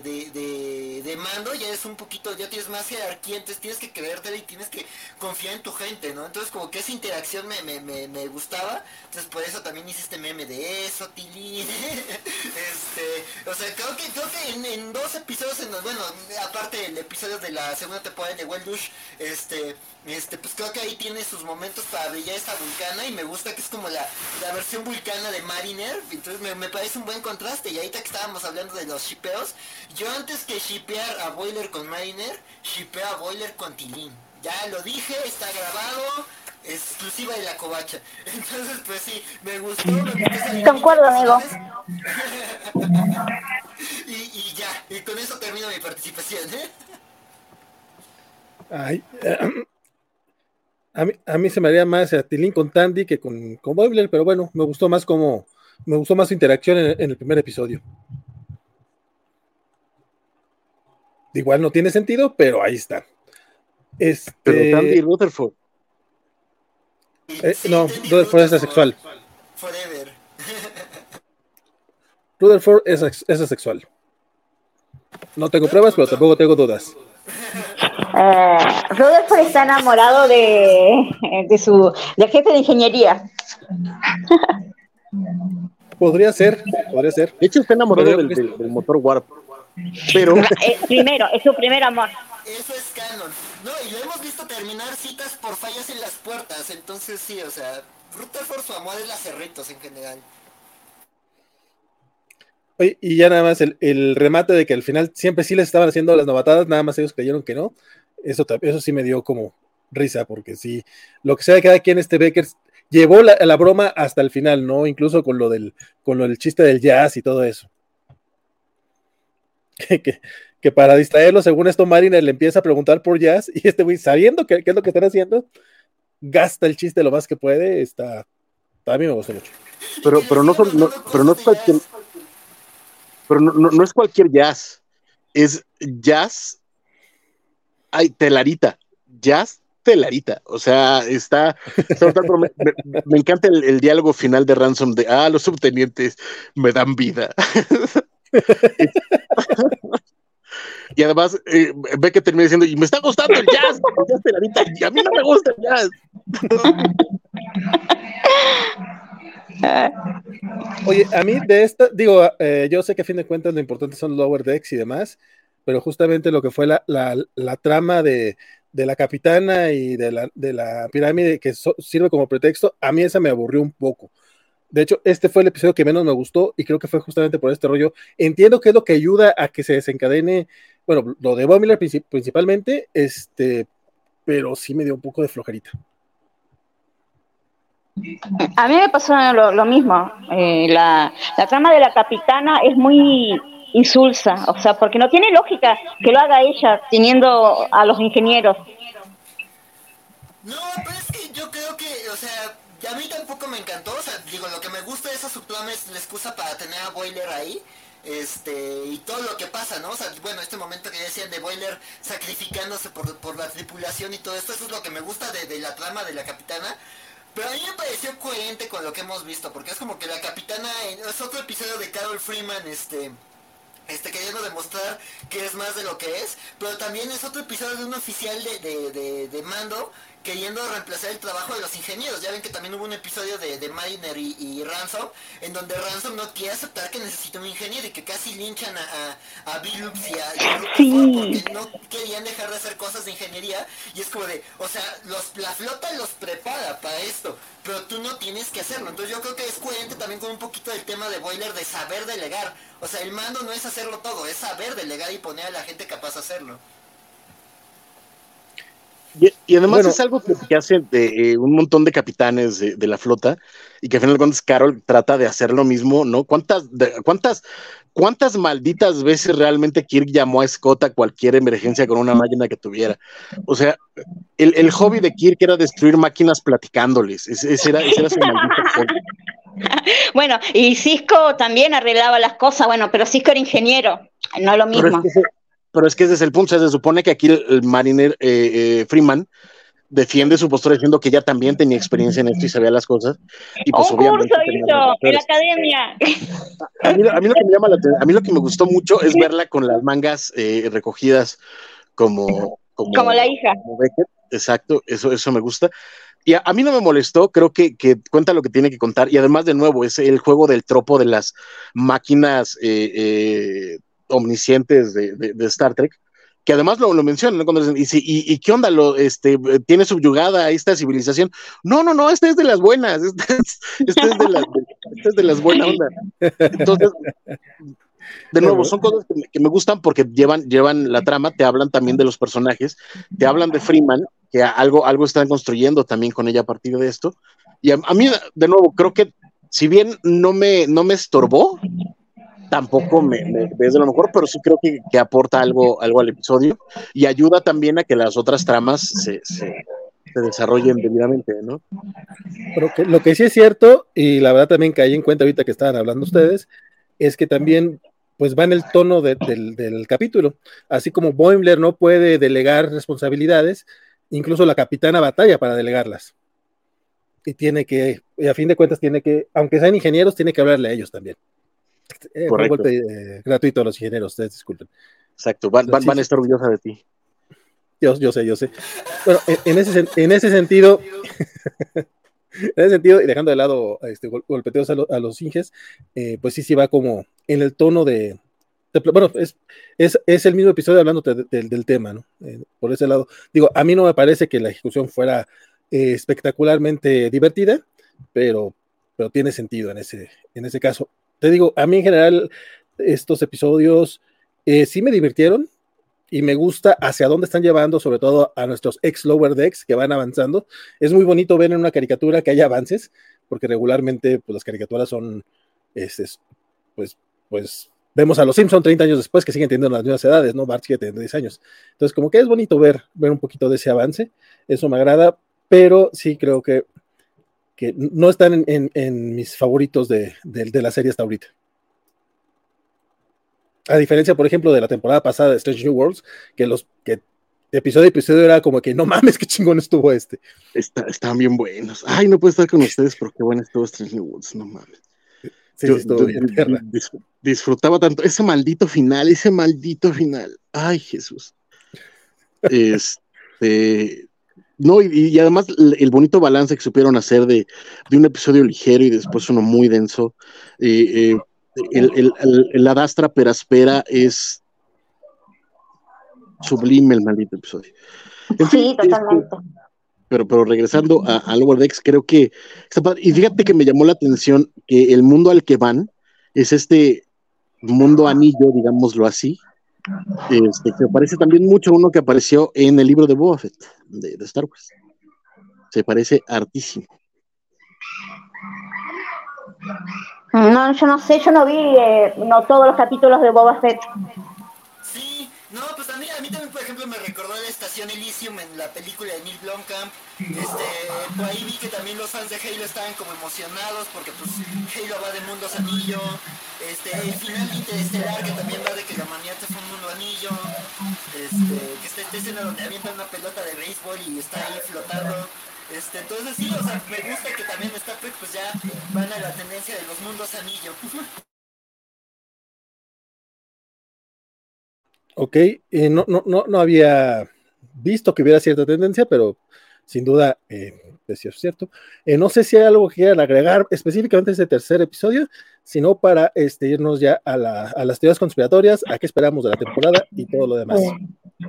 de, de, mando, ya eres un poquito, ya tienes más jerarquía, entonces tienes que creértela y tienes que confiar en tu gente, ¿no? Entonces como que esa interacción me, me, me, me gustaba, entonces por eso también hice este meme de eso, Tilín este, o sea, creo que, creo que en, dos episodios, en bueno, aparte el episodio de la segunda temporada de Weldush, este, este, pues creo que ahí tiene sus momentos para brillar esta vulcana y me gusta que es como la, versión vulcana de Mariner, entonces me, parece un buen contraste y ahorita que estábamos hablando de los shipeos, yo antes que shipear a Boiler con Mariner, shipeo a Boiler con Tilín. Ya lo dije, está grabado, exclusiva de la covacha. Entonces, pues sí, me gustó. Me Concuerdo, amigo. y, y, ya, y con eso termino mi participación. ¿eh? Ay, a, mí, a mí se me haría más a Tilín con Tandy que con, con pero bueno, me gustó más como me gustó más su interacción en, el primer episodio. Igual no tiene sentido, pero ahí está. Este... Pero Tandy Rutherford eh, no, Rutherford es asexual. Forever. Rutherford es, es asexual. No tengo pruebas, pero tampoco tengo dudas. Eh, Rutherford está enamorado de, de su de jefe de ingeniería. Podría ser, podría ser. De hecho, está enamorado del, del, motor Warp. Pero. Eh, primero, es su primer amor. Eso es canon. No, y lo hemos visto terminar citas por fallas en las puertas. Entonces sí, o sea, Rutherford su amor es las cerritos en general. Oye, y ya nada más el, remate de que al final siempre sí les estaban haciendo las novatadas, nada más ellos creyeron que no. Eso, eso sí me dio como risa, porque sí, lo que sea de cada quien, este Becker llevó la, la, broma hasta el final, ¿no? Incluso con lo del, con lo del chiste del jazz y todo eso. Que, que para distraerlo, según esto, Mariner le empieza a preguntar por Jazz y este güey, sabiendo qué, es lo que están haciendo, gasta el chiste lo más que puede. Está, a mí me gustó mucho. Pero, pero no, son, no pero no está pero no, es cualquier jazz, es jazz, ay, telarita, jazz telarita, o sea, está, me, encanta el, diálogo final de Ransom de, ah, los subtenientes me dan vida. y además eh, ve que termina diciendo, y me está gustando el jazz, y a mí no me gusta el jazz. Oye, a mí de esta, digo, eh, yo sé que a fin de cuentas lo importante son lower decks y demás, pero justamente lo que fue la, trama de, la capitana y de la, de la pirámide que sirve como pretexto, a mí esa me aburrió un poco. De hecho, este fue el episodio que menos me gustó y creo que fue justamente por este rollo. Entiendo que es lo que ayuda a que se desencadene, bueno, lo de Bob principalmente, este, pero sí me dio un poco de flojerita. A mí me pasó lo, mismo. Eh, la, trama de la capitana es muy insulsa, o sea, porque no tiene lógica que lo haga ella teniendo a los ingenieros. A mí tampoco me encantó, o sea, digo, lo que me gusta de esa subtrama es la excusa para tener a Boiler ahí, este, y todo lo que pasa, ¿no? O sea, bueno, este momento que decían de Boiler sacrificándose por, la tripulación y todo esto, eso es lo que me gusta de, de la trama de la capitana, pero a mí me pareció coherente con lo que hemos visto, porque es como que la capitana, es otro episodio de Carol Freeman, este, este, queriendo demostrar que es más de lo que es, pero también es otro episodio de un oficial de, de, de mando queriendo reemplazar el trabajo de los ingenieros. Ya ven que también hubo un episodio de, de Mariner y, Ransom, en donde Ransom no quiere aceptar que necesita un ingeniero y que casi linchan a, a, a y a, porque no querían dejar de hacer cosas de ingeniería. Y es como de, o sea, los, la flota los prepara para esto, pero tú no tienes que hacerlo. Entonces yo creo que es coherente también con un poquito del tema de Boiler de saber delegar. O sea, el mando no es hacerlo todo, es saber delegar y poner a la gente capaz de hacerlo. Y, además es algo que, hace de, eh, un montón de capitanes de, la flota y que al final de cuentas Carol trata de hacer lo mismo, ¿no? ¿Cuántas, cuántas, cuántas malditas veces realmente Kirk llamó a Scott a cualquier emergencia con una máquina que tuviera? O sea, el, hobby de Kirk era destruir máquinas platicándoles. Ese, era, ese era su maldito hobby. Bueno, y Cisco también arreglaba las cosas, bueno, pero Cisco era ingeniero, no lo mismo pero es que ese es el punto. se supone que aquí el, mariner eh, eh, Freeman defiende su postura diciendo que ella también tenía experiencia en esto y sabía las cosas. Y pues, Un curso hizo en la academia. A mí, lo que me llama la atención, a mí lo que me gustó mucho es verla con las mangas eh, recogidas como, como, la hija. Exacto, eso, eso me gusta. Y a, mí no me molestó, creo que, que, cuenta lo que tiene que contar. Y además, de nuevo, es el juego del tropo de las máquinas eh, omniscientes de, Star Trek, que además lo, mencionan, Cuando dicen, ¿y, y, qué onda? Este, ¿Tiene subyugada esta civilización? No, no, no, esta es de las buenas, esta es, de, las, buenas. Entonces, de nuevo, son cosas que me, gustan porque llevan, llevan la trama, te hablan también de los personajes, te hablan de Freeman, que algo, algo están construyendo también con ella a partir de esto. Y a, mí, de nuevo, creo que si bien no me, no me estorbó, tampoco me, ves de lo mejor, pero sí creo que, aporta algo, algo al episodio y ayuda también a que las otras tramas se, desarrollen debidamente, ¿no? Que, lo que sí es cierto, y la verdad también caí en cuenta ahorita que estaban hablando ustedes, es que también pues va en el tono del, del, capítulo. Así como Boimler no puede delegar responsabilidades, incluso la capitana batalla para delegarlas. Y tiene que, y a fin de cuentas, tiene que, aunque sean ingenieros, tiene que hablarle a ellos también. Eh, golpe eh, gratuito a los ingenieros, ustedes disculpen. Exacto, van, van, a estar orgullosa de ti. Yo, yo sé, yo sé. Bueno, en, ese, en ese sentido, en ese sentido, y dejando de lado este, golpeteos a, los inges, eh, pues sí, sí va como en el tono de. bueno, es, es, es, el mismo episodio hablando del tema, ¿no? Eh, por ese lado. Digo, a mí no me parece que la ejecución fuera espectacularmente divertida, pero, pero tiene sentido en ese, en ese caso te digo, a mí en general estos episodios eh, sí me divirtieron y me gusta hacia dónde están llevando, sobre todo a nuestros ex lower decks que van avanzando. Es muy bonito ver en una caricatura que haya avances, porque regularmente pues, las caricaturas son, este, pues, pues vemos a los Simpson 30 años después que siguen teniendo las mismas edades, ¿no? Bart sigue teniendo 10 años. Entonces, como que es bonito ver, ver un poquito de ese avance, eso me agrada, pero sí creo que que no están en, mis favoritos de, la serie hasta ahorita. A diferencia, por ejemplo, de la temporada pasada de Strange New Worlds, que los que episodio a episodio era como que no mames, qué chingón estuvo este. Está, estaban bien buenos. Ay, no puedo estar con ustedes, pero qué bueno estuvo Strange New Worlds, no mames. Sí, sí, estuvo bien, disfrutaba tanto ese maldito final, ese maldito final. Ay, Jesús. Este, no, y, además el, bonito balance que supieron hacer de, un episodio ligero y después uno muy denso. Eh, eh, el, la Dastra Peraspera es sublime el maldito episodio. sí, totalmente. pero, pero regresando a, a Lower Decks, creo que Y fíjate que me llamó la atención que el mundo al que van es este mundo anillo, digámoslo así, este, que parece también mucho uno que apareció en el libro de Boba De, Star Wars. Se parece hartísimo. No, yo no sé, yo no vi eh, no todos los capítulos de Boba Fett. No, pues a mí, a mí también, por ejemplo, me recordó la estación Elysium en la película de Neil Blomkamp. Este, por ahí vi que también los fans de Halo estaban como emocionados porque pues Halo va de mundos anillo. Este, el final interestelar que también va de que la humanidad fue un mundo anillo. Este, que está esta escena donde avientan una pelota de béisbol y está ahí flotando. Este, entonces sí, o sea, me gusta que también Trek pues ya van a la tendencia de los mundos anillo. Ok, eh, no, no, no, no había visto que hubiera cierta tendencia, pero sin duda eh, es cierto. Eh, no sé si hay algo que quieran agregar específicamente a este tercer episodio, sino para este, irnos ya a, las teorías conspiratorias, a qué esperamos de la temporada y todo lo demás. No,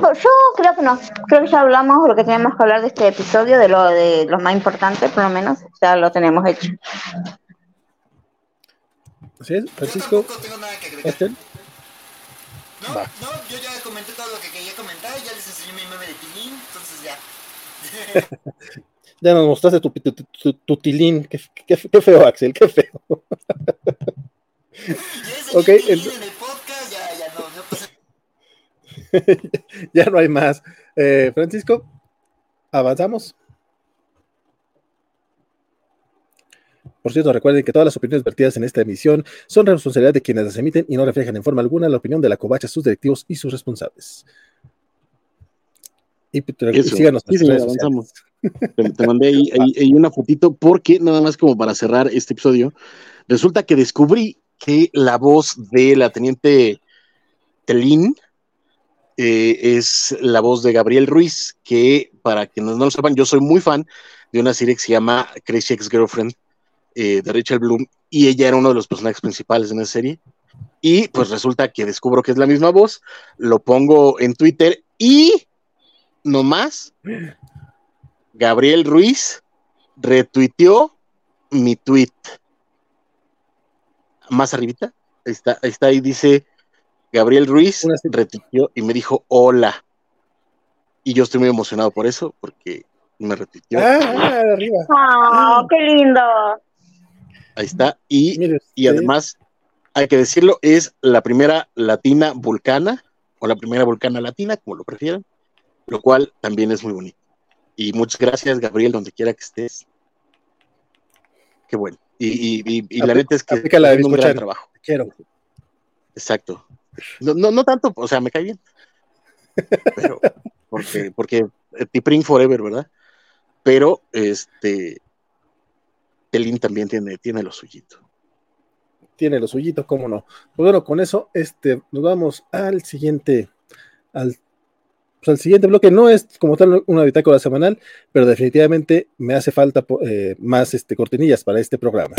pues yo creo que no. Creo que ya hablamos de lo que teníamos que hablar de este episodio, de lo de lo más importante, por lo menos, ya lo tenemos hecho. Así es, Francisco. No, no, yo ya comenté todo lo que quería comentar, ya les enseñé mi meme de tilín, entonces ya. ya nos mostraste tu, tu, tu, tilín, qué, qué, qué, feo, Axel, qué feo. ok, el... en el podcast, ya, ya no, no pasa. ya no hay más. Eh, Francisco, avanzamos. Por cierto, recuerden que todas las opiniones vertidas en esta emisión son responsabilidad de quienes las emiten y no reflejan en forma alguna la opinión de la covacha, sus directivos y sus responsables. Y síganos. Sí, avanzamos. Te, mandé ahí, una fotito porque nada más como para cerrar este episodio, resulta que descubrí que la voz de la teniente Telín eh, es la voz de Gabriel Ruiz, que para quienes no lo sepan, yo soy muy fan de una serie que se llama Crazy Ex Girlfriend, eh, de Rachel Bloom y ella era uno de los personajes principales en esa serie. Y pues resulta que descubro que es la misma voz, lo pongo en Twitter y nomás Gabriel Ruiz retuiteó mi tweet. Más arribita, está, está ahí, dice Gabriel Ruiz retuiteó y me dijo hola. Y yo estoy muy emocionado por eso, porque me retuiteó. Ah, ah arriba. Oh, qué lindo. Ahí está. Y, y además, hay que decirlo, es la primera latina vulcana, o la primera vulcana latina, como lo prefieran, lo cual también es muy bonito. Y muchas gracias, Gabriel, donde quiera que estés. Qué bueno. Y, y, la neta es que es un gran trabajo. Quiero. Exacto. No, no, no tanto, o sea, me cae bien. Pero, porque, porque Tipring Forever, ¿verdad? Pero, este, Telín también tiene, tiene lo suyito. Tiene los suyitos, cómo no. Pues bueno, con eso este, nos vamos al siguiente, al, pues al siguiente bloque. No es como tal una bitácora semanal, pero definitivamente me hace falta eh, más este, cortinillas para este programa.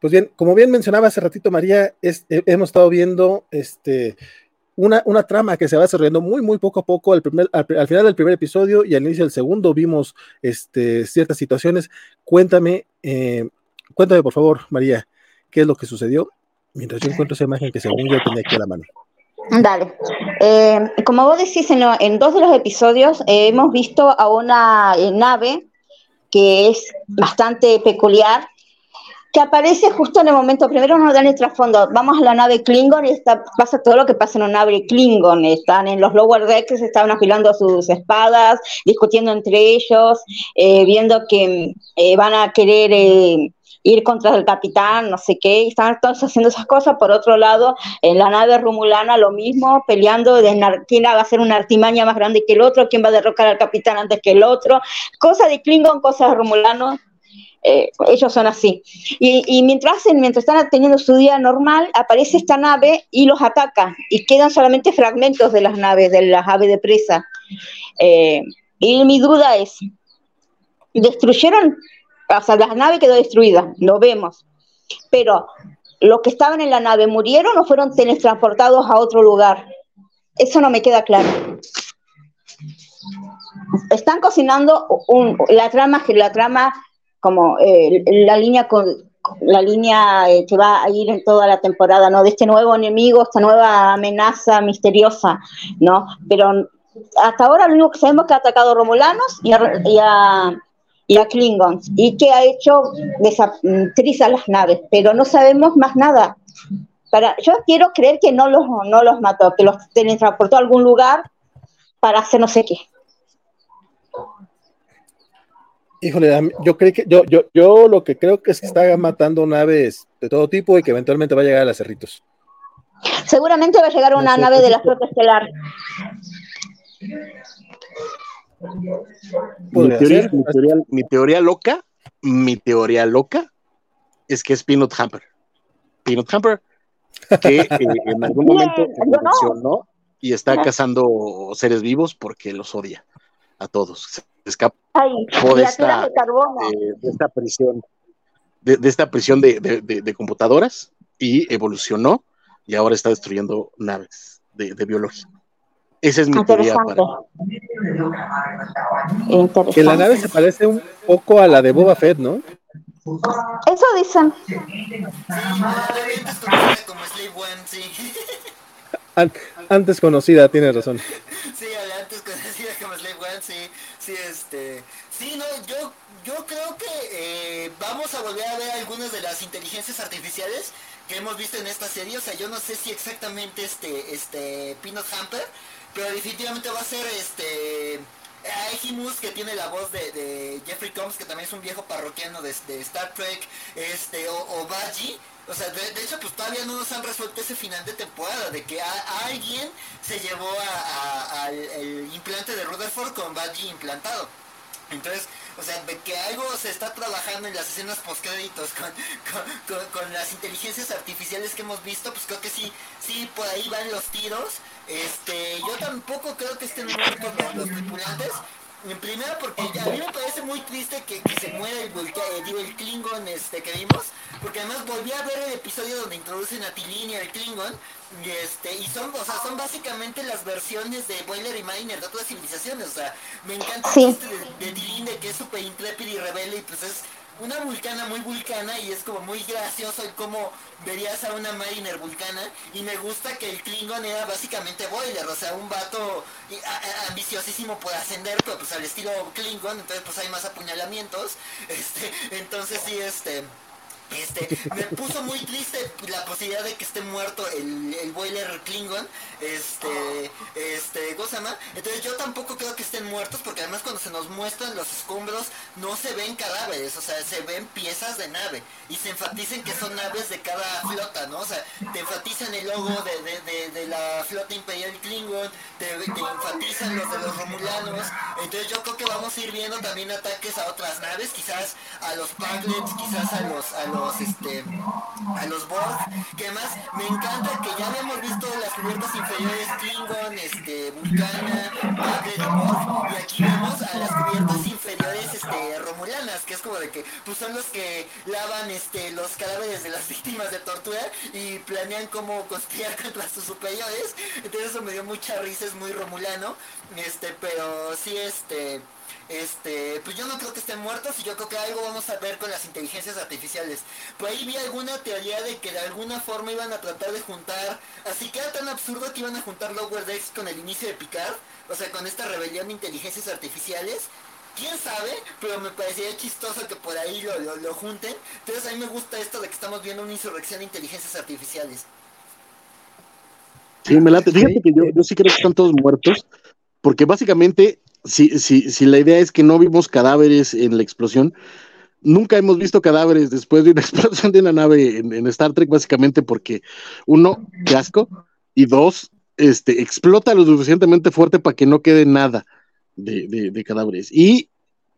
Pues bien, como bien mencionaba hace ratito María, hemos estado viendo este, una, una, trama que se va desarrollando muy, muy poco a poco. Al, final del primer episodio y al inicio del segundo vimos este, ciertas situaciones. Cuéntame, eh, cuéntame por favor, María, qué es lo que sucedió mientras yo encuentro esa imagen que según yo tenía aquí a la mano. Dale. Eh, como vos decís, en, en, dos de los episodios eh, hemos visto a una nave que es bastante peculiar que aparece justo en el momento, primero nos dan el trasfondo, vamos a la nave Klingon y está, pasa todo lo que pasa en una nave Klingon, están en los lower decks, estaban afilando sus espadas, discutiendo entre ellos, eh, viendo que eh, van a querer eh, ir contra el capitán, no sé qué, están todos haciendo esas cosas, por otro lado, en la nave rumulana lo mismo, peleando de quién va a hacer una artimaña más grande que el otro, quién va a derrocar al capitán antes que el otro, cosas de Klingon, cosas de rumulanos, eh, ellos son así. Y, mientras, están teniendo su día normal, aparece esta nave y los ataca. Y quedan solamente fragmentos de las naves, de las aves de presa. Eh, y mi duda es, ¿destruyeron? O sea, la nave quedó destruida, lo vemos. Pero, ¿los que estaban en la nave murieron o fueron teletransportados a otro lugar? Eso no me queda claro. Están cocinando la trama, la trama como eh, la línea con la línea eh, que va a ir en toda la temporada, ¿no? De este nuevo enemigo, esta nueva amenaza misteriosa, ¿no? Pero hasta ahora lo único que sabemos es que ha atacado a Romulanos y a, y a, Klingons y que ha hecho desatrizar las naves, pero no sabemos más nada. Para, yo quiero creer que no los, no los mató, que los teletransportó a algún lugar para hacer no sé qué. Híjole, yo creo que yo, yo, yo lo que creo que es que está matando naves de todo tipo y que eventualmente va a llegar a las cerritos. Seguramente va a llegar una nave de la flota estelar. Mi teoría, mi, teoría, loca, mi teoría loca es que es Peanut Hamper. Peanut Hamper, que eh, en algún momento evolucionó y está cazando seres vivos porque los odia a todos escapó de, esta, de, esta, prisión, de, esta prisión de, computadoras y evolucionó y ahora está destruyendo naves de, biología. Esa es mi teoría para. Que la nave se parece un poco a la de Boba Fett, ¿no? Eso dicen. Antes conocida, tiene razón. Sí, antes conocida como Slave One, sí sí, este, sí, no, yo, yo creo que eh, vamos a volver a ver algunas de las inteligencias artificiales que hemos visto en esta serie. O sea, yo no sé si exactamente este, este, Peanut Hamper, pero definitivamente va a ser este. Ejimus, que tiene la voz de, Jeffrey Combs, que también es un viejo parroquiano de, Star Trek, este, o Baji, o sea, de, hecho, pues todavía no nos han resuelto ese final de temporada, de que alguien se llevó al implante de Rutherford con Badgie implantado. Entonces, o sea, de que algo se está trabajando en las escenas postcréditos con, con, las inteligencias artificiales que hemos visto, pues creo que sí, sí, por ahí van los tiros. Este, yo tampoco creo que estén muertos los, los tripulantes, en primera porque a mí me parece muy triste que, se muera el, eh, digo, el Klingon este, que vimos, porque además volví a ver el episodio donde introducen a Tilín y al Klingon, y este, y son, o sea, son básicamente las versiones de Boiler y Miner de otras civilizaciones, o sea, me encanta el chiste de, de Tilín de que es súper intrépido y rebelde y pues es una vulcana muy vulcana y es como muy gracioso el cómo verías a una Mariner vulcana y me gusta que el Klingon era básicamente boiler, o sea, un vato ambiciosísimo por ascender, pero pues al estilo Klingon, entonces pues hay más apuñalamientos, este, entonces sí, este... Este, me puso muy triste la posibilidad de que esté muerto el, el boiler Klingon, este, este, Gozama. Entonces yo tampoco creo que estén muertos porque además cuando se nos muestran los escombros no se ven cadáveres, o sea, se ven piezas de nave y se enfatizan que son naves de cada flota, ¿no? O sea, te enfatizan el logo de, de, la flota imperial Klingon, te, enfatizan los de los Romulanos. Entonces yo creo que vamos a ir viendo también ataques a otras naves, quizás a los Paglets, quizás a los, a los, este, a los Borg, que además me encanta que ya habíamos visto las cubiertas inferiores Klingon, este, Vulcana, y aquí vemos a las cubiertas inferiores, este, Romulanas, que es como de que, pues son los que lavan, este, los cadáveres de las víctimas de tortura y planean cómo conspirar contra sus superiores, entonces eso me dio mucha risa, es muy romulano, este, pero sí, este, este, pues yo no creo que estén muertos y yo creo que algo vamos a ver con las inteligencias artificiales. Por ahí vi alguna teoría de que de alguna forma iban a tratar de juntar, así que era tan absurdo que iban a juntar Lower Decks con el inicio de Picard, o sea, con esta rebelión de inteligencias artificiales, quién sabe, pero me parecería chistoso que por ahí lo, lo, junten. Entonces a mí me gusta esto de que estamos viendo una insurrección de inteligencias artificiales. Sí, me late. Fíjate que yo, yo sí creo que están todos muertos, porque básicamente, si, si, si la idea es que no vimos cadáveres en la explosión, nunca hemos visto cadáveres después de una explosión de una nave en, Star Trek, básicamente porque, uno, qué asco, y dos, este, explota lo suficientemente fuerte para que no quede nada de, cadáveres. Y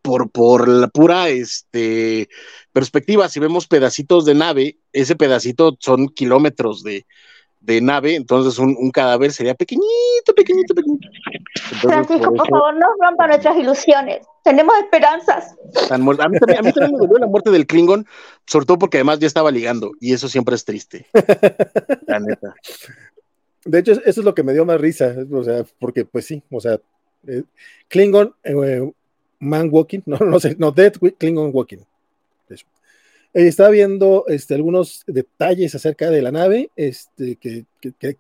por, por la pura este, perspectiva, si vemos pedacitos de nave, ese pedacito son kilómetros de, nave, entonces un, cadáver sería pequeñito, pequeñito, pequeñito. Francisco, por, favor, no rompa nuestras ilusiones. Tenemos esperanzas. A mí, también, a mí también me dolió la muerte del Klingon, sobre todo porque además ya estaba ligando, y eso siempre es triste. la neta. De hecho, eso es lo que me dio más risa, o sea, porque pues sí, o sea, eh, Klingon eh, Man Walking, no, no sé, no, Dead Klingon Walking. Eh, estaba viendo este, algunos detalles acerca de la nave este, que,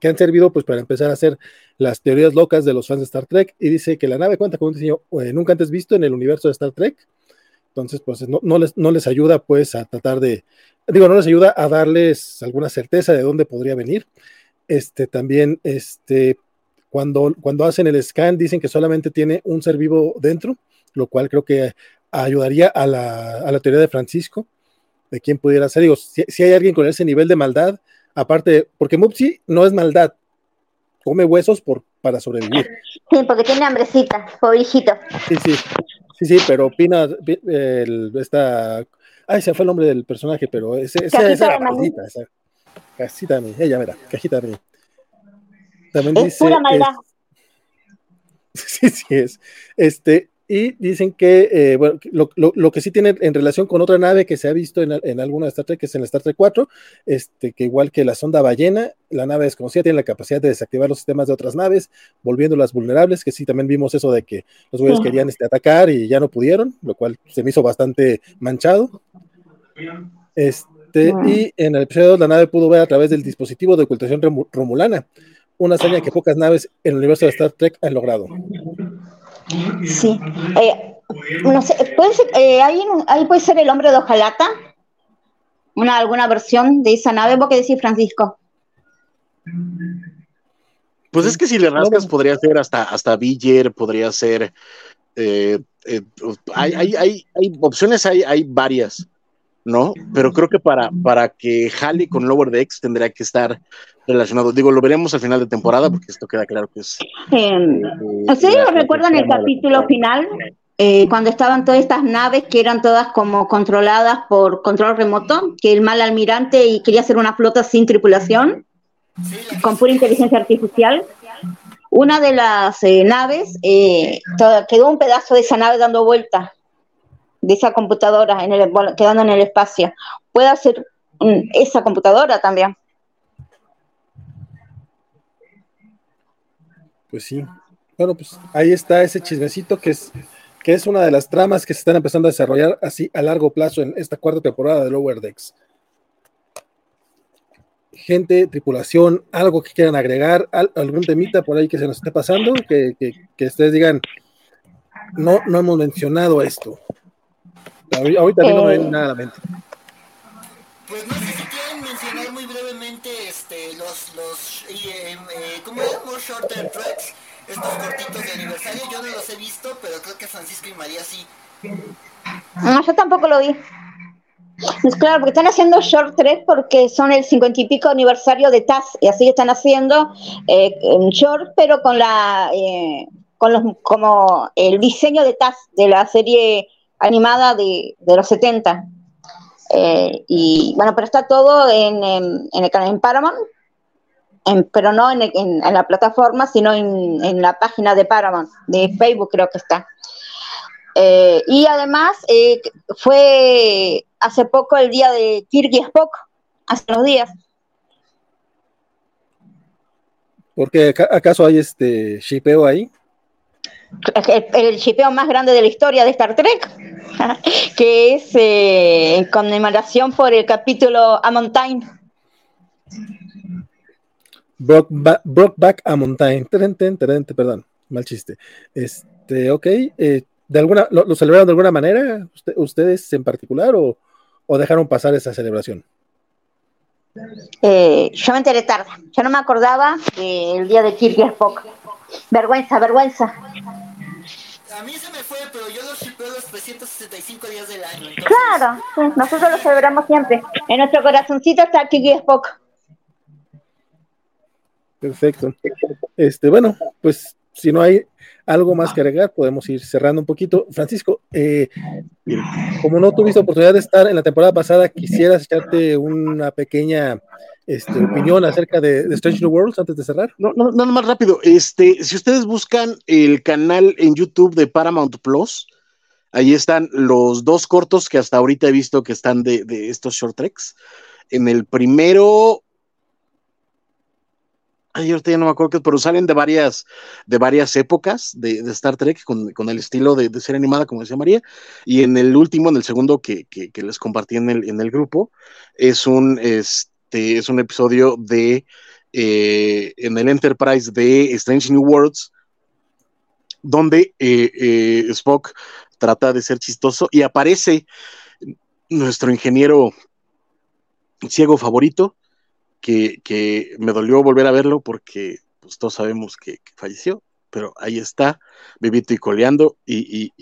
han servido pues, para empezar a hacer las teorías locas de los fans de Star Trek y dice que la nave cuenta con un diseño nunca antes visto en el universo de Star Trek. Entonces, pues no, les, no les ayuda pues a tratar de, digo, no les ayuda a darles alguna certeza de dónde podría venir. Este, también, este, cuando, cuando hacen el scan, dicen que solamente tiene un ser vivo dentro, lo cual creo que ayudaría a la, a la teoría de Francisco, de quién pudiera ser. Digo, si, hay alguien con ese nivel de maldad, aparte, porque Mupsi no es maldad, come huesos por, para sobrevivir. Sí, porque tiene hambrecita, pobrecito. Sí, sí, sí, sí, pero Pina, el, esta, ay, se fue el nombre del personaje, pero ese, esa, esa, esa, Cajita de mí, ella, mira, cajita de mí. También es dice, pura maldad. sí, sí es. Este, y dicen que, eh, bueno, lo, lo, lo, que sí tiene en relación con otra nave que se ha visto en, en alguna de Star Trek, que es en Star Trek 4, este, que igual que la sonda ballena, la nave desconocida tiene la capacidad de desactivar los sistemas de otras naves, volviéndolas vulnerables, que sí también vimos eso de que los güeyes querían este, atacar y ya no pudieron, lo cual se me hizo bastante manchado. Este, y en el episodio la nave pudo ver a través del dispositivo de ocultación romulana, una hazaña que pocas naves en el universo de Star Trek han logrado. Sí. Eh, no sé, ¿puede ser, eh, ahí, puede ser el hombre de hojalata, una, alguna versión de esa nave. ¿Vos qué decís, Francisco? Pues es que si le rascas podría ser hasta, hasta Villar, podría ser... Eh, hay, hay, hay, hay, opciones, hay, hay varias. ¿No? Pero creo que para, para que jale con Lower Decks tendría que estar relacionado. Digo, lo veremos al final de temporada porque esto queda claro que es. Eh, ¿Ustedes recuerdan el capítulo final? Eh, cuando estaban todas estas naves que eran todas como controladas por control remoto, que el mal almirante y quería hacer una flota sin tripulación, con pura inteligencia artificial. Una de las eh, naves, eh, quedó un pedazo de esa nave dando vueltas de esa computadora quedando en el espacio. Puede ser esa computadora también. Pues sí. Bueno, pues ahí está ese chismecito que es, que es una de las tramas que se están empezando a desarrollar así a largo plazo en esta cuarta temporada de Lower Decks. Gente, tripulación, algo que quieran agregar, algún temita por ahí que se nos esté pasando, que, que ustedes digan, no, no hemos mencionado esto. Ahorita no me viene eh. nada a la mente. Pues no sé si quieren mencionar muy brevemente este, los, los eh, eh, ¿cómo llamamos shorter tracks? Estos cortitos de aniversario, yo no los he visto, pero creo que Francisco y María sí. No, yo tampoco lo vi. Pues claro, porque están haciendo short trek porque son el cincuenta y pico aniversario de TAS, y así están haciendo eh, short, pero con la eh, con los como el diseño de TAS de la serie animada de, los 70. Eh, y bueno, pero está todo en, el canal en Paramount, pero no en, la plataforma, sino en, la página de Paramount, de Facebook creo que está. Eh, y además eh, fue hace poco el día de Kirk y Spock, hace unos días. porque acaso hay este shipeo ahí? El, shipeo más grande de la historia de Star Trek, que es eh, en conmemoración por el capítulo A Mountain. Brokeback, a Mountain. perdón, mal chiste. Este, ok. Eh, ¿De alguna, lo, celebraron de alguna manera ustedes en particular o, dejaron pasar esa celebración? Eh, yo me enteré tarde, yo no me acordaba del día de Kirk Spock. Vergüenza, vergüenza. A mí se me fue, pero yo lo shipeo los 365 días del año. Claro, nosotros lo celebramos siempre. En nuestro corazoncito está Kirk Spock. Perfecto. Este, bueno, pues si no hay algo más que agregar, podemos ir cerrando un poquito. Francisco, eh, como no tuviste oportunidad de estar en la temporada pasada, quisieras echarte una pequeña este, opinión acerca de, Strange New Worlds antes de cerrar. No, no, no, más rápido. Este, si ustedes buscan el canal en YouTube de Paramount Plus, ahí están los dos cortos que hasta ahorita he visto que están de, de estos short treks. En el primero Ay, ahorita ya no me acuerdo, pero salen de varias, de varias épocas de, Star Trek con, el estilo de, ser animada, como decía María. Y en el último, en el segundo que, les compartí en el, en el grupo, es un, este, es un episodio de eh, en el Enterprise de Strange New Worlds, donde eh, eh, Spock trata de ser chistoso y aparece nuestro ingeniero ciego favorito, que, me dolió volver a verlo porque pues, todos sabemos que, falleció, pero ahí está, vivito y coleando y,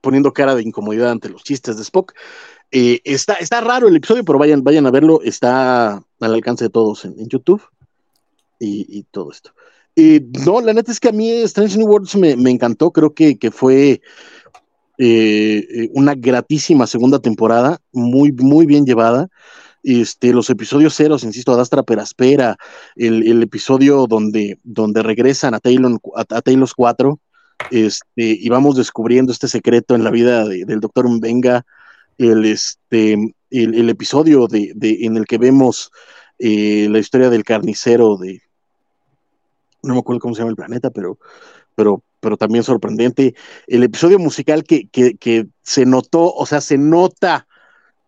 poniendo cara de incomodidad ante los chistes de Spock. Eh, está, está raro el episodio, pero vayan, vayan a verlo, está al alcance de todos en, YouTube y, todo esto. no, la neta es que a mí Strange New Worlds me, encantó, creo que, fue eh, eh, una gratísima segunda temporada, muy, muy bien llevada. Este, los episodios ceros, insisto, Adastra Peraspera, el, el episodio donde, donde regresan a Taylor, a, 4, este, y vamos descubriendo este secreto en la vida del doctor Mbenga, el, este, el, episodio de, en el que vemos eh, la historia del carnicero de, no me acuerdo cómo se llama el planeta, pero, pero, pero también sorprendente, el episodio musical que, que, que se notó, o sea, se nota,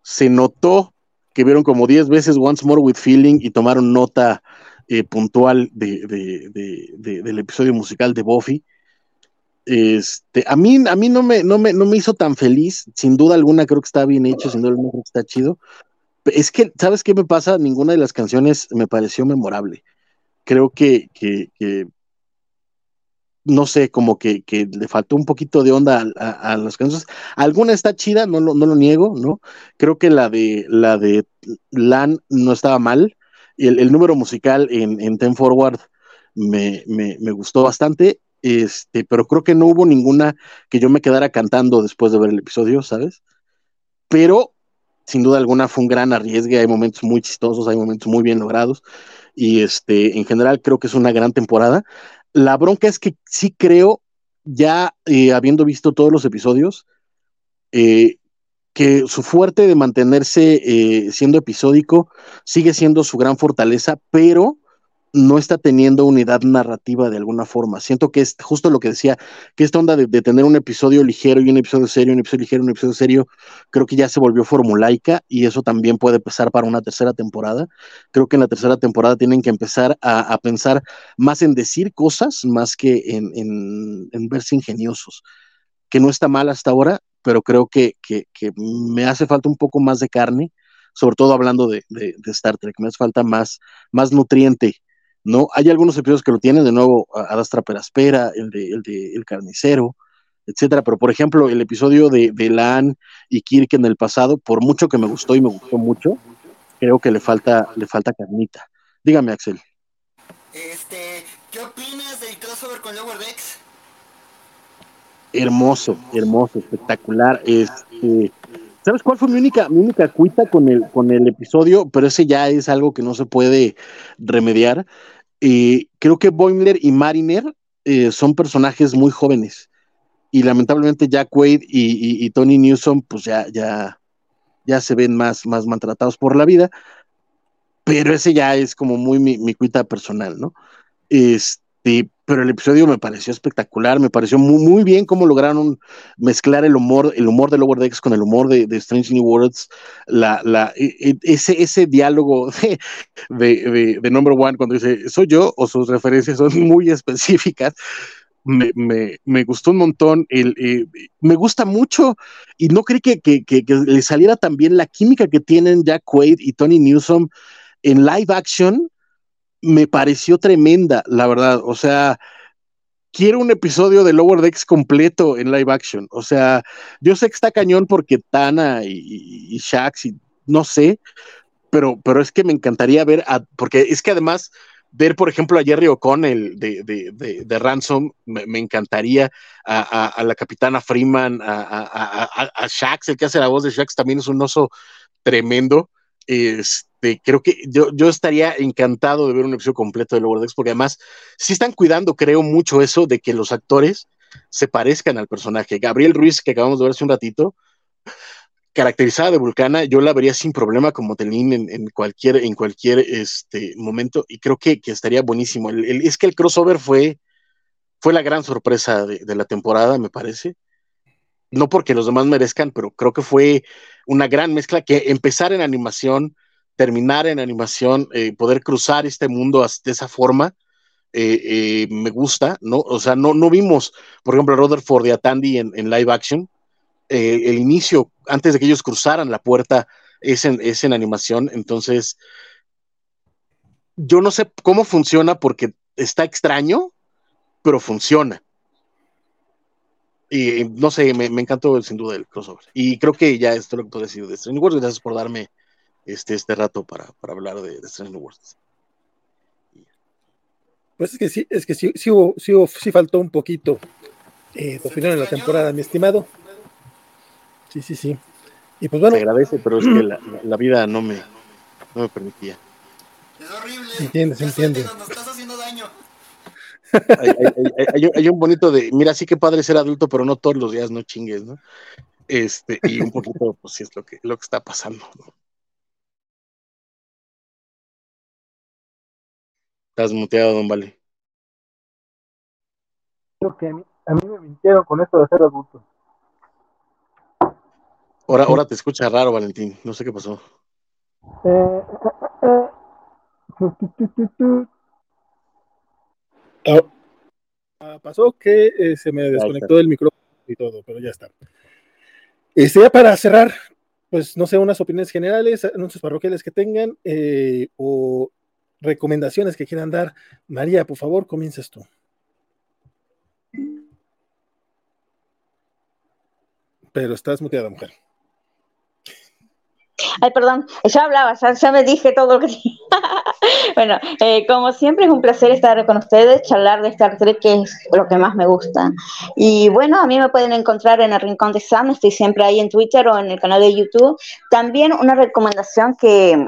se notó que vieron como 10 veces Once More with Feeling y tomaron nota eh, puntual del episodio musical de Buffy. Este, a mí, a mí no, me, no, me, no me hizo tan feliz, sin duda alguna creo que está bien hecho, sin duda alguna creo está chido. Es que, ¿sabes qué me pasa? Ninguna de las canciones me pareció memorable. Creo que, que no sé, como que, le faltó un poquito de onda a, las canciones. Alguna está chida, no lo, niego, ¿no? Creo que la de la de Lan no estaba mal. El, el número musical en, en Ten Forward me, me, gustó bastante, este, pero creo que no hubo ninguna que yo me quedara cantando después de ver el episodio, ¿sabes? Pero sin duda alguna fue un gran arriesgue, hay momentos muy chistosos, hay momentos muy bien logrados y este, en general creo que es una gran temporada. La bronca es que sí creo, ya eh, habiendo visto todos los episodios, eh, que su fuerte de mantenerse eh, siendo episódico sigue siendo su gran fortaleza, pero no está teniendo unidad narrativa de alguna forma. Siento que es justo lo que decía, que esta onda de, tener un episodio ligero y un episodio serio, un episodio ligero, un episodio serio, creo que ya se volvió formulaica y eso también puede pesar para una tercera temporada. Creo que en la tercera temporada tienen que empezar a, pensar más en decir cosas más que en, verse ingeniosos, que no está mal hasta ahora, pero creo que, me hace falta un poco más de carne sobre todo hablando de, Star Trek, me hace falta más, más nutriente ¿no? Hay algunos episodios que lo tienen, de nuevo, Adastra Peraspera, el de, el de El Carnicero, etcétera, pero por ejemplo, el episodio de, de Lan y Kirk en el pasado, por mucho que me gustó y me gustó mucho, creo que le falta, le falta carnita. Dígame, Axel. Este, ¿qué opinas del crossover con Lower Decks? Hermoso, hermoso, espectacular. Este, ¿Sabes cuál fue mi única, mi única cuita con el, con el episodio? Pero ese ya es algo que no se puede remediar. y creo que Boimler y Mariner eh, son personajes muy jóvenes. Y lamentablemente Jack Wade y, Tony Newsom, pues ya, ya, ya se ven más, más maltratados por la vida. Pero ese ya es como muy mi cuita personal, ¿no? Este, pero el episodio me pareció espectacular, me pareció muy, muy bien cómo lograron mezclar el humor, el humor de Lower Decks con el humor de, Strange New Worlds, la, la, e, e, ese, ese diálogo de, de, Number One cuando dice, soy yo o sus referencias son muy específicas. me, me, gustó un montón. El, eh, me gusta mucho y no creí que, que, que, le saliera tan bien la química que tienen Jack Quaid y Tony Newsom en live action. Me pareció tremenda, la verdad. O sea, quiero un episodio de Lower Decks completo en live action. O sea, yo sé que está cañón porque Tana y, y, Shax y no sé, pero, pero es que me encantaría ver, porque es que además ver, por ejemplo, a Jerry O'Connell de, de, de, Ransom, me, encantaría, a, la capitana Freeman, a, a, Shax, el que hace la voz de Shax también es un oso tremendo. Este, creo que yo, yo estaría encantado de ver un episodio completo de Lower Decks, porque además sí están cuidando, creo, mucho eso de que los actores se parezcan al personaje. Gabriel Ruiz, que acabamos de ver hace un ratito, caracterizada de Vulcana, yo la vería sin problema como Telín en, cualquier, en cualquier este, momento y creo que, estaría buenísimo. es que el crossover fue, fue la gran sorpresa de, la temporada, me parece. No porque los demás merezcan, pero creo que fue una gran mezcla que empezar en animación, terminar en animación, eh, poder cruzar este mundo de esa forma, eh, eh, me gusta, ¿no? O sea, no, no vimos, por ejemplo, a Rutherford y a Tandy en live action, el inicio, antes de que ellos cruzaran la puerta, es en, es en animación. Entonces, yo no sé cómo funciona porque está extraño, pero funciona. Y no sé, me, encantó sin duda el crossover. Y creo que ya esto es lo que puedo decir de Strange Wars. Gracias por darme este, este rato para, hablar de, de Strange Wars. Pues es que sí, es que sí, sí, hubo, sí, faltó un poquito eh, final en la temporada, mi estimado. Sí, sí, sí. Y pues bueno. Se agradece, pero es que la, vida no me, no me permitía. Es horrible. Entiende, se entiende. Nos estás haciendo daño. Hay, un bonito de, mira, sí que padre ser adulto, pero no todos los días, no chingues, ¿no? Este, y un poquito, pues sí es lo que, lo que está pasando, ¿no? Estás muteado, don Vale. Creo que a mí, a mí me mintieron con esto de ser adulto. Ahora, ahora te escucha raro, Valentín. No sé qué pasó. pasó que eh, se me desconectó el micrófono y todo, pero ya está. Este, ya para cerrar, pues no sé, unas opiniones generales, anuncios parroquiales que tengan eh, o recomendaciones que quieran dar. María, por favor, comienzas tú. Pero estás muteada, mujer. Ay, perdón, ya hablaba, ya, me dije todo lo que bueno, eh, como siempre es un placer estar con ustedes, charlar de Star Trek, que es lo que más me gusta. Y bueno, a mí me pueden encontrar en el Rincón de Sam, estoy siempre ahí en Twitter o en el canal de YouTube. También una recomendación que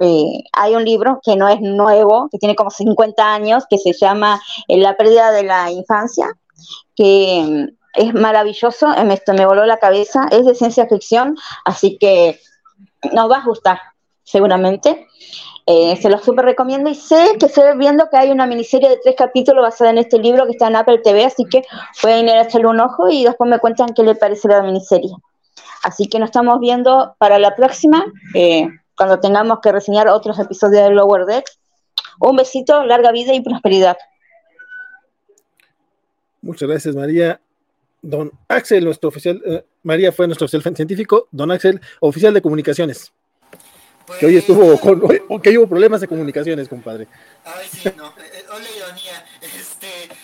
eh, hay un libro que no es nuevo, que tiene como 50 años, que se llama eh, La pérdida de la infancia, que mm, es maravilloso, me, me voló la cabeza, es de ciencia ficción, así que nos va a gustar, seguramente. Eh, se los súper recomiendo y sé que estoy viendo que hay una miniserie de tres capítulos basada en este libro que está en Apple TV, así que pueden ir a echarle un ojo y después me cuentan qué les parece la miniserie. Así que nos estamos viendo para la próxima, eh, cuando tengamos que reseñar otros episodios de Lower Decks. Un besito, larga vida y prosperidad. Muchas gracias, María. Don Axel, nuestro oficial, eh, María fue nuestro oficial científico, don Axel, oficial de comunicaciones. que hoy estuvo con, que hubo problemas de comunicaciones, compadre. Ay, sí, no, eh, eh, hola ironía.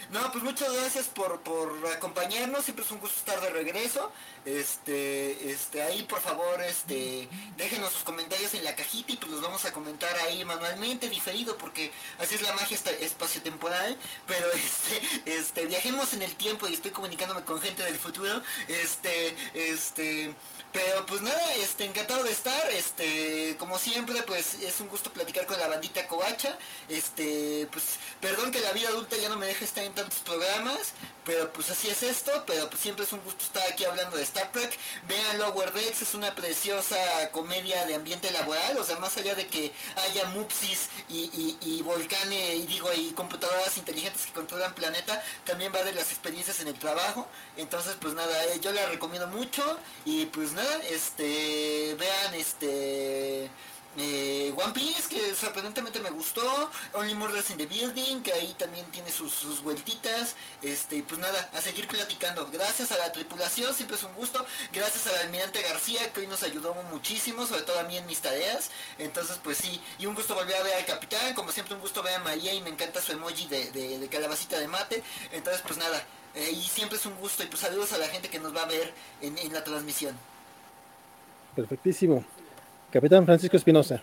Este, no, pues muchas gracias por, por acompañarnos, siempre es un gusto estar de regreso. Este, este, ahí por favor, este, déjenos sus comentarios en la cajita y pues los vamos a comentar ahí manualmente, diferido, porque así es la magia espacio-temporal, pero este, este, viajemos en el tiempo y estoy comunicándome con gente del futuro, este, este, pero pues nada, este, encantado de estar, este, como siempre, pues es un gusto platicar con la bandita Covacha, este, pues, perdón que la vida adulta ya no me deja estar en tantos programas, pero pues así es esto, pero pues siempre es un gusto estar aquí hablando de Star Trek. Vean Lower Decks, es una preciosa comedia de ambiente laboral, o sea, más allá de que haya mupsis y, y, volcanes, y digo, y computadoras inteligentes que controlan planeta, también va de las experiencias en el trabajo. Entonces, pues nada, eh, yo la recomiendo mucho y pues nada, este, vean, este eh, One Piece, que sorprendentemente me gustó, Only Murders in the Building, que ahí también tiene sus, vueltitas, este, pues nada, a seguir platicando. Gracias a la tripulación, siempre es un gusto, gracias al almirante García, que hoy nos ayudó muchísimo, sobre todo a mí en mis tareas, entonces pues sí, y un gusto volver a ver al capitán, como siempre un gusto ver a María y me encanta su emoji de, calabacita de mate, entonces pues nada, eh, y siempre es un gusto, y pues saludos a la gente que nos va a ver en la transmisión. Perfectísimo. Capitán Francisco Espinosa.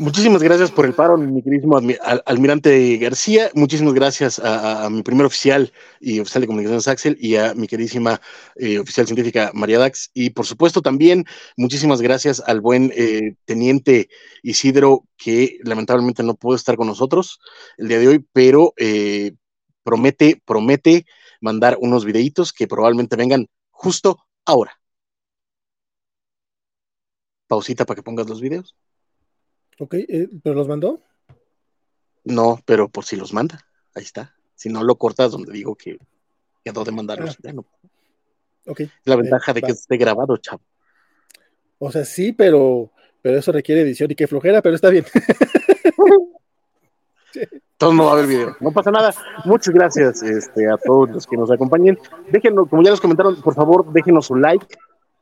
Muchísimas gracias por el paro, mi queridísimo almirante García. Muchísimas gracias a, mi primer oficial y oficial de comunicaciones Axel y a mi queridísima eh, oficial científica María Dax. Y por supuesto también muchísimas gracias al buen eh, teniente Isidro que lamentablemente no pudo estar con nosotros el día de hoy, pero eh, promete, promete mandar unos videitos que probablemente vengan justo ahora pausita para que pongas los videos. Ok, eh, ¿pero los mandó? No, pero por si los manda, ahí está. Si no lo cortas donde digo que quedó de mandarlos. Ah. No. Okay. La ventaja de que esté grabado, chavo. O sea, sí, pero, pero eso requiere edición y qué flojera, pero está bien. Todo no va a haber video. No pasa nada. Muchas gracias este, a todos los que nos acompañen. Déjenos, como ya nos comentaron, por favor, déjenos su like,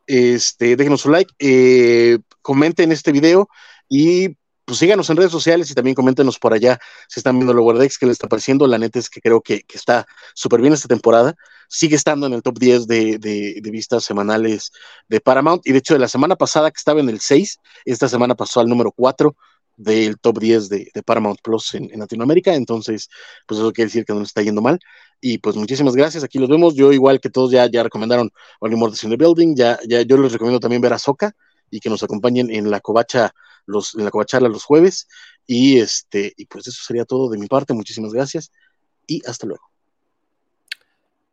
este, déjenos su like, eh, comenten este video y pues síganos en redes sociales y también coméntenos por allá si están viendo Lower Decks, que les está pareciendo. La neta es que creo que, está súper bien esta temporada. Sigue estando en el top 10 de, vistas semanales de Paramount. Y de hecho, de la semana pasada que estaba en el 6, esta semana pasó al número 4 del top 10 de, Paramount Plus en, Latinoamérica. Entonces, pues eso quiere decir que no está yendo mal. Y pues muchísimas gracias, aquí los vemos. Yo igual que todos ya, ya recomendaron Only in the Building, ya, ya yo les recomiendo también ver a Soca y que nos acompañen en la covacha los, en la covacharla los jueves. Y este, y pues eso sería todo de mi parte. Muchísimas gracias y hasta luego.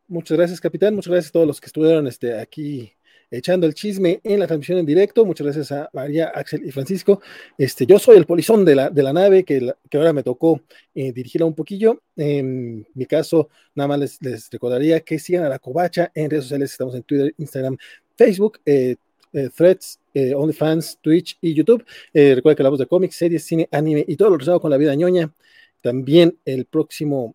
Muchas gracias, capitán. Muchas gracias a todos los que estuvieron este, aquí echando el chisme en la transmisión en directo. Muchas gracias a María, Axel y Francisco. Este, yo soy el polizón de la, de la nave que, que ahora me tocó eh, dirigirla un poquillo. En mi caso, nada más les, recordaría que sigan a la Covacha en redes sociales. Estamos en Twitter, Instagram, Facebook, eh, eh, Threads, OnlyFans, Twitch y YouTube. recuerda que hablamos de cómics, series, cine, anime y todo lo relacionado con la vida ñoña. También el próximo,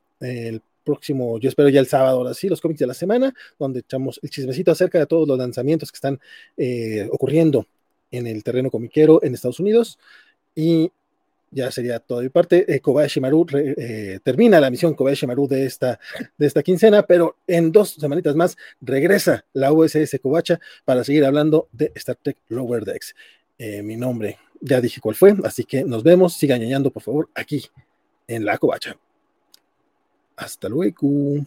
próximo, yo espero ya el sábado, ahora sí, los cómics de la semana, donde echamos el chismecito acerca de todos los lanzamientos que están eh, ocurriendo en el terreno comiquero en Estados Unidos. Y ya sería todo de parte. Eh, Kobayashi Maru eh, termina la misión Kobayashi Maru de esta, de esta quincena, pero en dos semanitas más regresa la USS Kobacha para seguir hablando de Star Trek Lower Decks. mi nombre ya dije cuál fue, así que nos vemos. Sigan ñañando, por favor, aquí en la Covacha. Hasta luego.